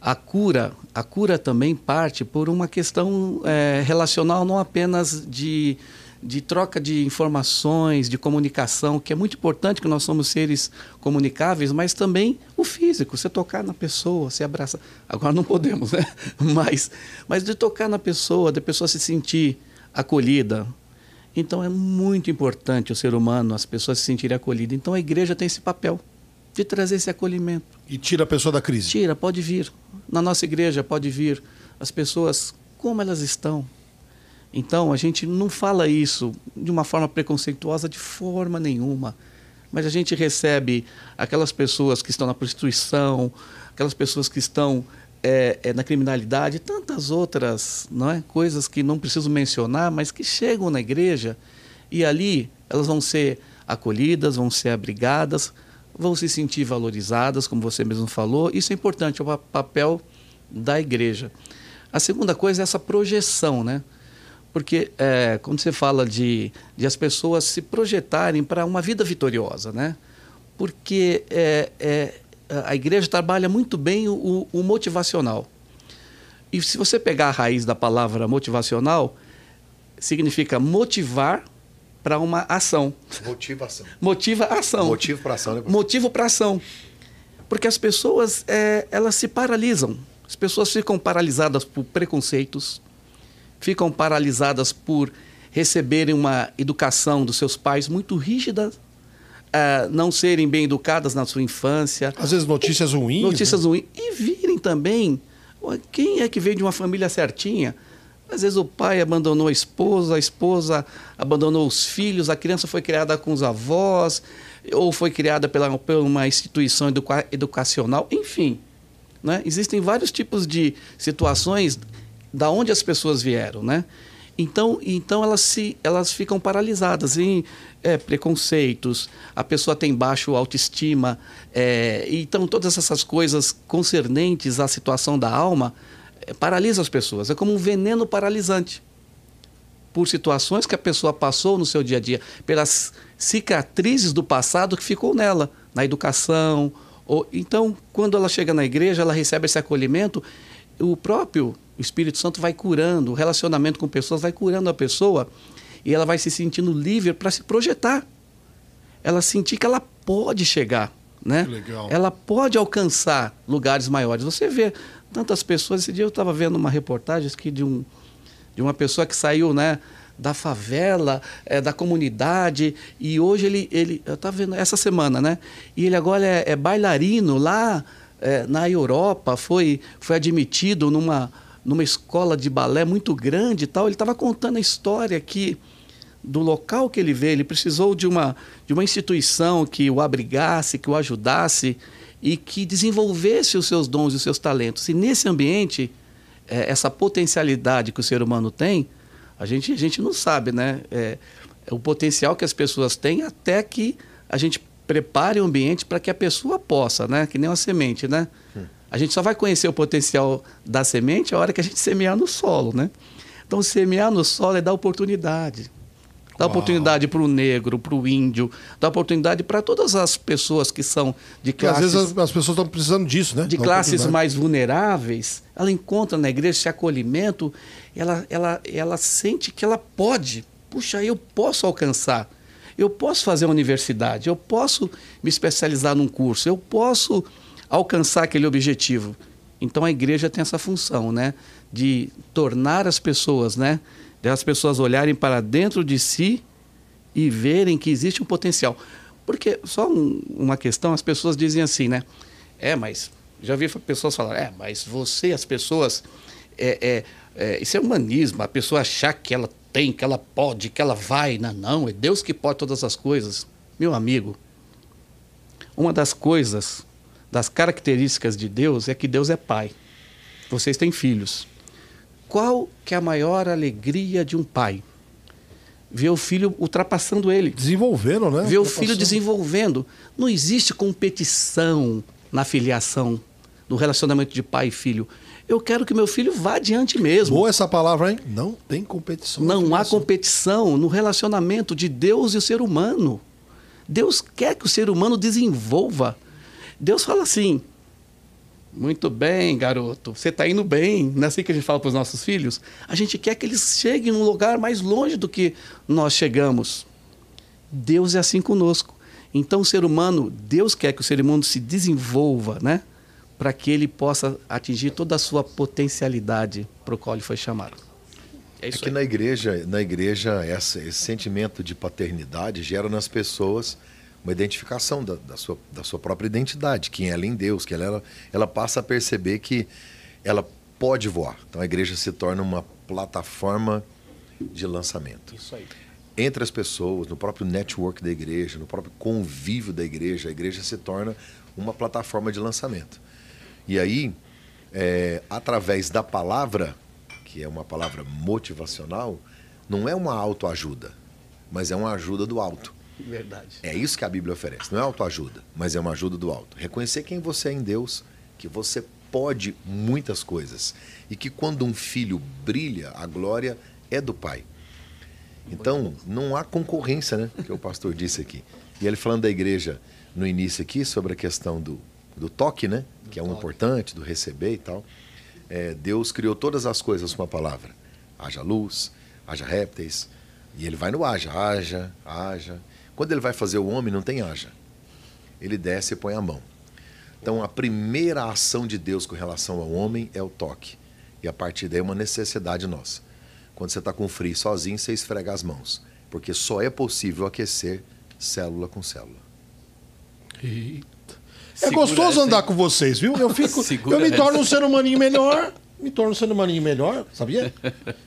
A cura, a cura também parte por uma questão é, relacional, não apenas de de troca de informações, de comunicação, que é muito importante que nós somos seres comunicáveis, mas também o físico, você tocar na pessoa, se abraçar. Agora não podemos, né? Mas, mas de tocar na pessoa, da pessoa se sentir acolhida. Então é muito importante o ser humano, as pessoas se sentirem acolhidas. Então a igreja tem esse papel de trazer esse acolhimento. E tira a pessoa da crise. Tira, pode vir. Na nossa igreja pode vir as pessoas como elas estão, então, a gente não fala isso de uma forma preconceituosa de forma nenhuma. Mas a gente recebe aquelas pessoas que estão na prostituição, aquelas pessoas que estão é, é, na criminalidade, tantas outras não é? coisas que não preciso mencionar, mas que chegam na igreja e ali elas vão ser acolhidas, vão ser abrigadas, vão se sentir valorizadas, como você mesmo falou. Isso é importante, é o papel da igreja. A segunda coisa é essa projeção, né? Porque é, quando você fala de, de as pessoas se projetarem para uma vida vitoriosa, né? Porque é, é, a igreja trabalha muito bem o, o motivacional. E se você pegar a raiz da palavra motivacional, significa motivar para uma ação. Motivação. Motiva ação. Motivo para ação, né? Motivo para ação. Porque as pessoas, é, elas se paralisam. As pessoas ficam paralisadas por preconceitos, ficam paralisadas por receberem uma educação dos seus pais muito rígida, uh, não serem bem educadas na sua infância. Às vezes notícias ruins. Notícias né? ruins. E virem também. Quem é que veio de uma família certinha? Às vezes o pai abandonou a esposa, a esposa abandonou os filhos, a criança foi criada com os avós, ou foi criada pela, por uma instituição educa educacional, enfim. Né? Existem vários tipos de situações da onde as pessoas vieram, né? Então, então elas, se, elas ficam paralisadas em é, preconceitos, a pessoa tem baixo autoestima, é, então todas essas coisas concernentes à situação da alma é, paralisam as pessoas. É como um veneno paralisante por situações que a pessoa passou no seu dia a dia, pelas cicatrizes do passado que ficou nela, na educação. Ou, então, quando ela chega na igreja, ela recebe esse acolhimento, o próprio Espírito Santo vai curando, o relacionamento com pessoas vai curando a pessoa e ela vai se sentindo livre para se projetar. Ela sentir que ela pode chegar, né? Ela pode alcançar lugares maiores. Você vê tantas pessoas. Esse dia eu estava vendo uma reportagem aqui de, um, de uma pessoa que saiu, né? da favela, é, da comunidade, e hoje ele, ele eu estava vendo essa semana, né? E ele agora é, é bailarino lá é, na Europa, foi, foi admitido numa, numa escola de balé muito grande e tal. Ele estava contando a história que do local que ele veio, ele precisou de uma, de uma instituição que o abrigasse, que o ajudasse e que desenvolvesse os seus dons e os seus talentos. E nesse ambiente, é, essa potencialidade que o ser humano tem, a gente, a gente não sabe, né? É, é o potencial que as pessoas têm até que a gente prepare o ambiente para que a pessoa possa, né? Que nem uma semente, né? Hum. A gente só vai conhecer o potencial da semente a hora que a gente semear no solo, né? Então, semear no solo é dar oportunidade. Dá oportunidade para o negro, para o índio, dá oportunidade para todas as pessoas que são de classes. às vezes as, as pessoas estão precisando disso, né? De classes mais vulneráveis. Ela encontra na igreja esse acolhimento, ela, ela, ela sente que ela pode. Puxa, eu posso alcançar. Eu posso fazer uma universidade, eu posso me especializar num curso, eu posso alcançar aquele objetivo. Então a igreja tem essa função, né? De tornar as pessoas, né? Das pessoas olharem para dentro de si e verem que existe um potencial. Porque, só um, uma questão, as pessoas dizem assim, né? É, mas, já vi pessoas falar, é, mas você, as pessoas, é, é, é, isso é humanismo, a pessoa achar que ela tem, que ela pode, que ela vai. Não, não, é Deus que pode todas as coisas. Meu amigo, uma das coisas, das características de Deus é que Deus é pai. Vocês têm filhos. Qual que é a maior alegria de um pai? Ver o filho ultrapassando ele. Desenvolvendo, né? Ver o filho desenvolvendo. Não existe competição na filiação, no relacionamento de pai e filho. Eu quero que meu filho vá adiante mesmo. Boa essa palavra, hein? Não tem competição. Não há competição no relacionamento de Deus e o ser humano. Deus quer que o ser humano desenvolva. Deus fala assim: muito bem, garoto. Você está indo bem. Não é assim que a gente fala para os nossos filhos? A gente quer que eles cheguem num lugar mais longe do que nós chegamos. Deus é assim conosco. Então, o ser humano, Deus quer que o ser humano se desenvolva, né? Para que ele possa atingir toda a sua potencialidade para o qual ele foi chamado. É, é que aí. na igreja, na igreja essa, esse sentimento de paternidade gera nas pessoas uma identificação da, da, sua, da sua própria identidade, quem ela é em Deus, que ela, ela passa a perceber que ela pode voar. Então a igreja se torna uma plataforma de lançamento. Isso aí. Entre as pessoas, no próprio network da igreja, no próprio convívio da igreja, a igreja se torna uma plataforma de lançamento. E aí é, através da palavra, que é uma palavra motivacional, não é uma autoajuda, mas é uma ajuda do alto. Verdade. É isso que a Bíblia oferece. Não é autoajuda, mas é uma ajuda do alto. Reconhecer quem você é em Deus, que você pode muitas coisas. E que quando um filho brilha, a glória é do pai. Então, não há concorrência, né? Que o pastor disse aqui. E ele falando da igreja no início aqui, sobre a questão do, do toque, né? Que é um importante, do receber e tal. É, Deus criou todas as coisas com a palavra. Haja luz, haja répteis. E ele vai no haja, haja, haja. Quando ele vai fazer o homem, não tem haja. Ele desce e põe a mão. Então, a primeira ação de Deus com relação ao homem é o toque. E a partir daí é uma necessidade nossa. Quando você está com frio sozinho, você esfrega as mãos. Porque só é possível aquecer célula com célula. Eita. É Segura gostoso essa, andar hein? com vocês, viu? Eu fico, Segura eu me torno um ser humaninho melhor, me torno um ser humaninho melhor, sabia?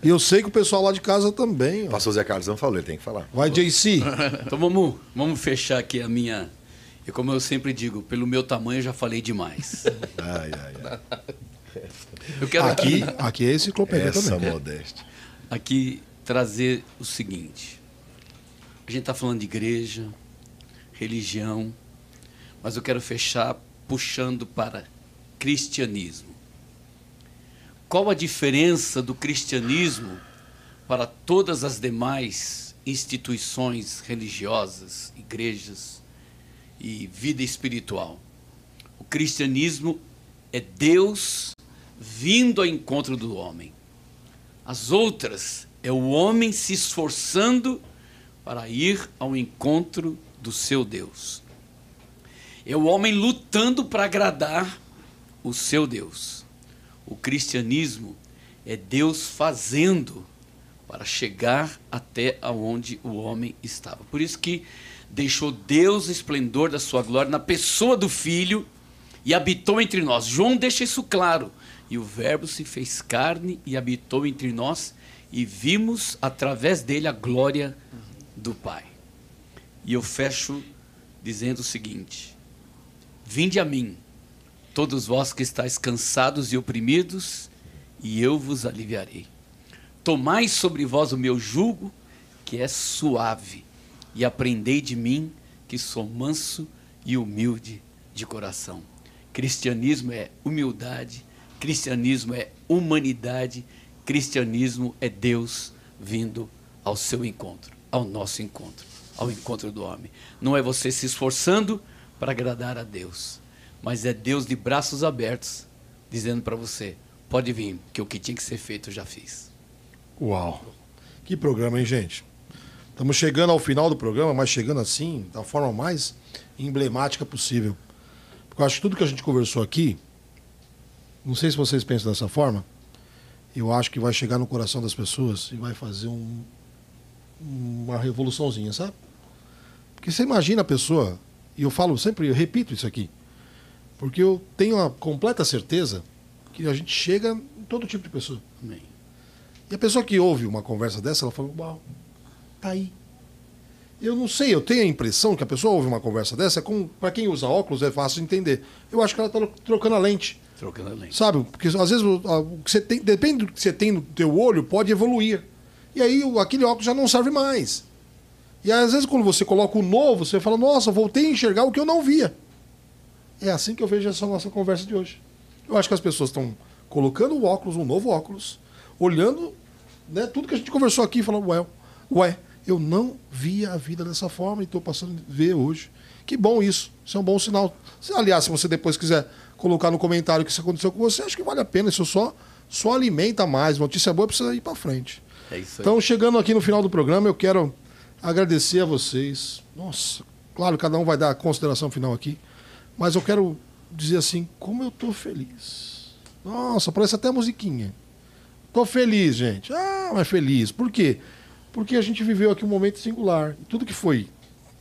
E eu sei que o pessoal lá de casa também. O ó. pastor Zé Carlos não falou, ele tem que falar. Vai, JC. Então vamos, vamos fechar aqui a minha. E como eu sempre digo, pelo meu tamanho eu já falei demais. Ai, ai, ai. Eu quero Aqui, aqui é enciclopédia Essa também. modéstia. aqui trazer o seguinte. A gente está falando de igreja, religião, mas eu quero fechar puxando para cristianismo. Qual a diferença do cristianismo para todas as demais instituições religiosas, igrejas e vida espiritual? O cristianismo é Deus vindo ao encontro do homem. As outras é o homem se esforçando para ir ao encontro do seu Deus. É o homem lutando para agradar o seu Deus. O cristianismo é Deus fazendo para chegar até aonde o homem estava. Por isso que deixou Deus o esplendor da sua glória na pessoa do filho e habitou entre nós. João deixa isso claro. E o Verbo se fez carne e habitou entre nós, e vimos através dele a glória do Pai. E eu fecho dizendo o seguinte: Vinde a mim, todos vós que estáis cansados e oprimidos, e eu vos aliviarei. Tomai sobre vós o meu jugo, que é suave, e aprendei de mim, que sou manso e humilde de coração. Cristianismo é humildade, cristianismo é humanidade, cristianismo é Deus vindo ao seu encontro, ao nosso encontro, ao encontro do homem. Não é você se esforçando para agradar a Deus, mas é Deus de braços abertos dizendo para você: pode vir, que o que tinha que ser feito eu já fiz. Uau. Que programa, hein, gente? Estamos chegando ao final do programa, mas chegando assim, da forma mais emblemática possível. Porque eu acho que tudo que a gente conversou aqui, não sei se vocês pensam dessa forma, eu acho que vai chegar no coração das pessoas e vai fazer um, uma revoluçãozinha, sabe? Porque você imagina a pessoa, e eu falo sempre, eu repito isso aqui, porque eu tenho a completa certeza que a gente chega em todo tipo de pessoa. Amém. E a pessoa que ouve uma conversa dessa, ela fala, uau, tá aí. Eu não sei, eu tenho a impressão que a pessoa ouve uma conversa dessa, com para quem usa óculos é fácil de entender. Eu acho que ela está trocando a lente, Trocando a lente. sabe? Porque às vezes o, a- o que você tem, depende do que você tem no teu olho, pode evoluir. E aí aquele óculos já não serve mais. E às vezes quando você coloca o novo, você fala, nossa, voltei a enxergar o que eu não via. É assim que eu vejo essa nossa conversa de hoje. Eu acho que as pessoas estão colocando o óculos, um novo óculos, olhando né, tudo que a gente conversou aqui e falando, ué, ué, eu não via a vida dessa forma e estou passando a ver hoje. Que bom isso. Isso é um bom sinal. Aliás, se você depois quiser colocar no comentário o que isso aconteceu com você, acho que vale a pena. Isso só, só alimenta mais. Notícia boa precisa ir para frente. É isso aí. Então, chegando aqui no final do programa, eu quero agradecer a vocês. Nossa, claro, cada um vai dar a consideração final aqui. Mas eu quero dizer assim, como eu tô feliz. Nossa, parece até musiquinha. Tô feliz, gente. Ah, mas feliz. Por quê? Porque a gente viveu aqui um momento singular. Tudo que foi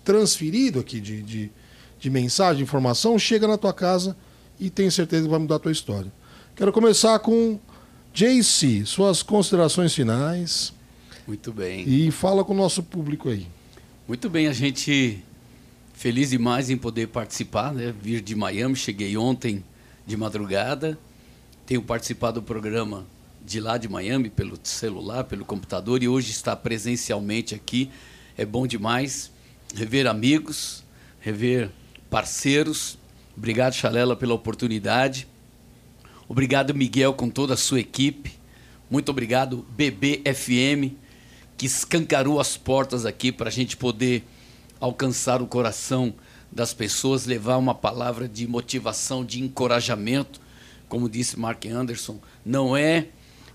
transferido aqui de, de, de mensagem, de informação, chega na tua casa e tenho certeza que vai mudar a tua história. Quero começar com JC, suas considerações finais Muito bem. e fala com o nosso público aí. Muito bem, a gente feliz demais em poder participar, né? Vir de Miami, cheguei ontem de madrugada tenho participado do programa de lá de Miami pelo celular, pelo computador e hoje está presencialmente aqui. É bom demais rever amigos, rever parceiros. Obrigado, Chalela, pela oportunidade. Obrigado, Miguel, com toda a sua equipe. Muito obrigado, BBFM, que escancarou as portas aqui para a gente poder alcançar o coração das pessoas, levar uma palavra de motivação, de encorajamento. Como disse Mark Anderson, não é,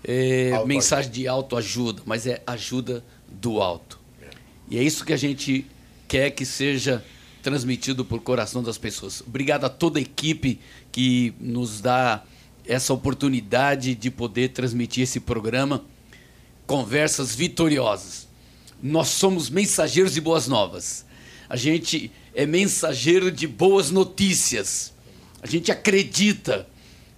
é mensagem de autoajuda, mas é ajuda do alto. E é isso que a gente quer que seja transmitido por coração das pessoas. Obrigado a toda a equipe que nos dá essa oportunidade de poder transmitir esse programa Conversas Vitoriosas. Nós somos mensageiros de boas novas. A gente é mensageiro de boas notícias. A gente acredita.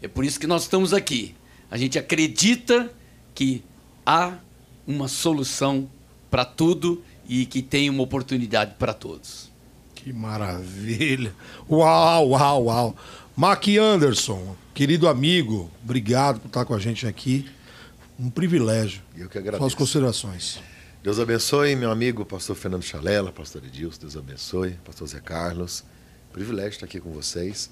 É por isso que nós estamos aqui. A gente acredita que há uma solução para tudo e que tem uma oportunidade para todos. Que maravilha! Uau, uau, uau! Mac Anderson, querido amigo, obrigado por estar com a gente aqui. Um privilégio. Eu que agradeço. Suas considerações. Deus abençoe, meu amigo, pastor Fernando Chalela, pastor Edilson, Deus abençoe, pastor Zé Carlos. Privilégio estar aqui com vocês.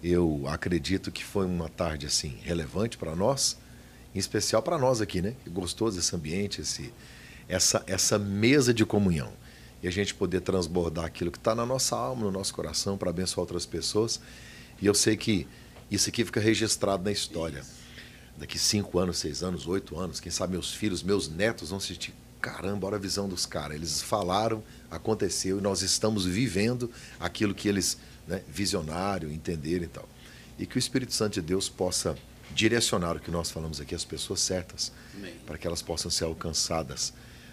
Eu acredito que foi uma tarde assim relevante para nós, em especial para nós aqui, né? Gostoso esse ambiente, esse essa, essa mesa de comunhão. E a gente poder transbordar aquilo que está na nossa alma, no nosso coração, para abençoar outras pessoas. E eu sei que isso aqui fica registrado na história. Daqui cinco anos, seis anos, oito anos, quem sabe meus filhos, meus netos vão sentir caramba, olha a visão dos caras. Eles falaram, aconteceu e nós estamos vivendo aquilo que eles né, visionaram, entenderam e tal. E que o Espírito Santo de Deus possa direcionar o que nós falamos aqui às pessoas certas, para que elas possam ser alcançadas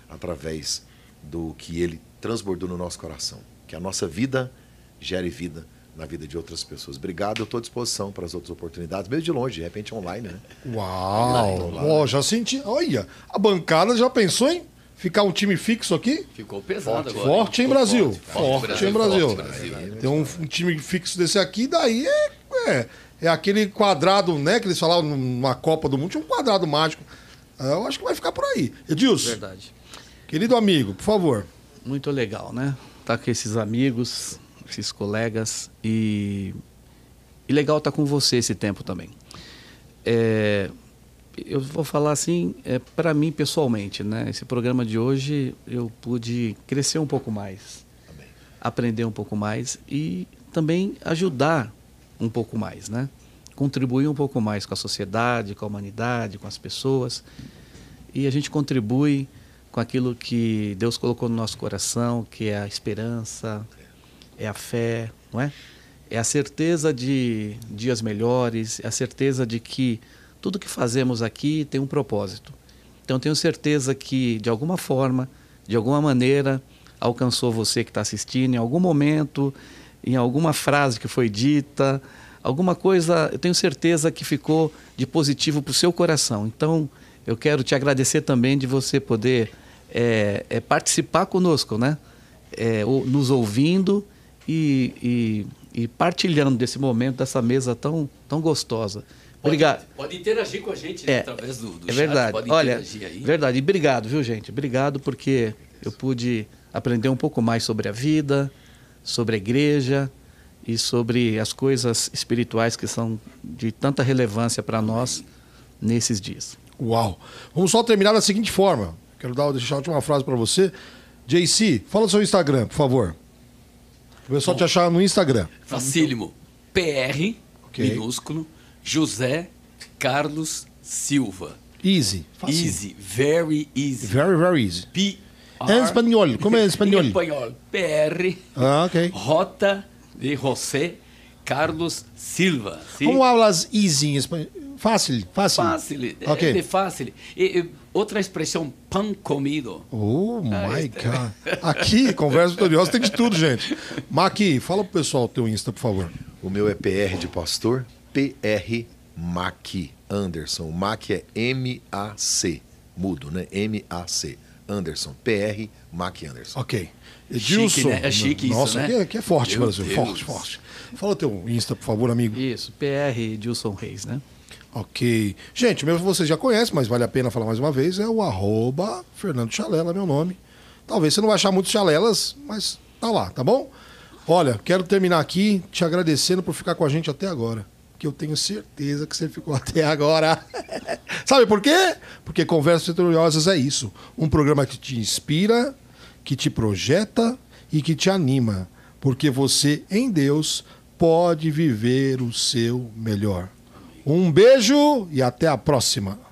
através do que ele transbordou no nosso coração. Que a nossa vida gere vida na vida de outras pessoas. Obrigado, eu estou à disposição para as outras oportunidades, mesmo de longe, de repente online, né? Uau! Oh, já senti. Olha, a bancada já pensou em ficar um time fixo aqui? Ficou pesado forte, agora. Forte em Brasil. Forte, forte, em Brasil. Brasil. Tem um, um, time fixo desse aqui, daí é, é, é, aquele quadrado, né? Que eles falavam numa Copa do Mundo, tinha um quadrado mágico. Eu acho que vai ficar por aí. Edilson. Verdade. Querido amigo, por favor. Muito legal, né? Tá com esses amigos, esses colegas e, e legal estar tá com você esse tempo também. É, eu vou falar assim, é, para mim pessoalmente, né? Esse programa de hoje eu pude crescer um pouco mais, Amém. aprender um pouco mais e também ajudar um pouco mais, né? Contribuir um pouco mais com a sociedade, com a humanidade, com as pessoas. E a gente contribui com aquilo que Deus colocou no nosso coração, que é a esperança, é a fé, não é? É a certeza de dias melhores, é a certeza de que tudo que fazemos aqui tem um propósito. Então tenho certeza que de alguma forma, de alguma maneira, alcançou você que está assistindo, em algum momento, em alguma frase que foi dita, alguma coisa, eu tenho certeza que ficou de positivo para o seu coração. Então eu quero te agradecer também de você poder é, é participar conosco, né? É, nos ouvindo e, e, e, partilhando desse momento, dessa mesa tão, tão gostosa. Obrigado. Pode, pode interagir com a gente né, é, através do, do é verdade. Pode Olha, aí. verdade. E obrigado, viu, gente? Obrigado porque eu pude aprender um pouco mais sobre a vida, sobre a igreja e sobre as coisas espirituais que são de tanta relevância para nós nesses dias. Uau! Vamos só terminar da seguinte forma. Quero dar, deixar a última frase para você. JC, fala o seu Instagram, por favor. O pessoal Bom, te achar no Instagram. Facílimo. PR, okay. minúsculo, José Carlos Silva. Easy. Fácil. Easy. Very easy. Very, very easy. P em espanhol. Como é em espanhol? em espanhol. PR. Ah, ok. Rota de José Carlos Silva. ¿sí? Como hablas easy em espanhol? Fácil, fácil. Fácil, okay. é, é fácil. E, e, outra expressão, pão comido. Oh, ah, my este... God. Aqui, Conversa Vitoriosa, tem de tudo, gente. Maqui, fala pro pessoal o teu Insta, por favor. O meu é PR de pastor, PR Maqui Anderson. Mac é M-A-C, mudo, né? M-A-C. Anderson, PR Mac Anderson. Ok. Edilson. Chique, né? É chique Nossa, isso, né? aqui é, aqui é forte, Meu Brasil. Deus. Forte, forte. Fala o teu Insta, por favor, amigo. Isso, PR Edilson Reis, né? Ok. Gente, mesmo vocês já conhecem, mas vale a pena falar mais uma vez, é o arroba Fernando Chalela, meu nome. Talvez você não vai achar muitos chalelas, mas tá lá, tá bom? Olha, quero terminar aqui te agradecendo por ficar com a gente até agora. Que eu tenho certeza que você ficou até agora. Sabe por quê? Porque Conversas Vitoriosas é isso. Um programa que te inspira, que te projeta e que te anima. Porque você, em Deus, pode viver o seu melhor. Um beijo e até a próxima.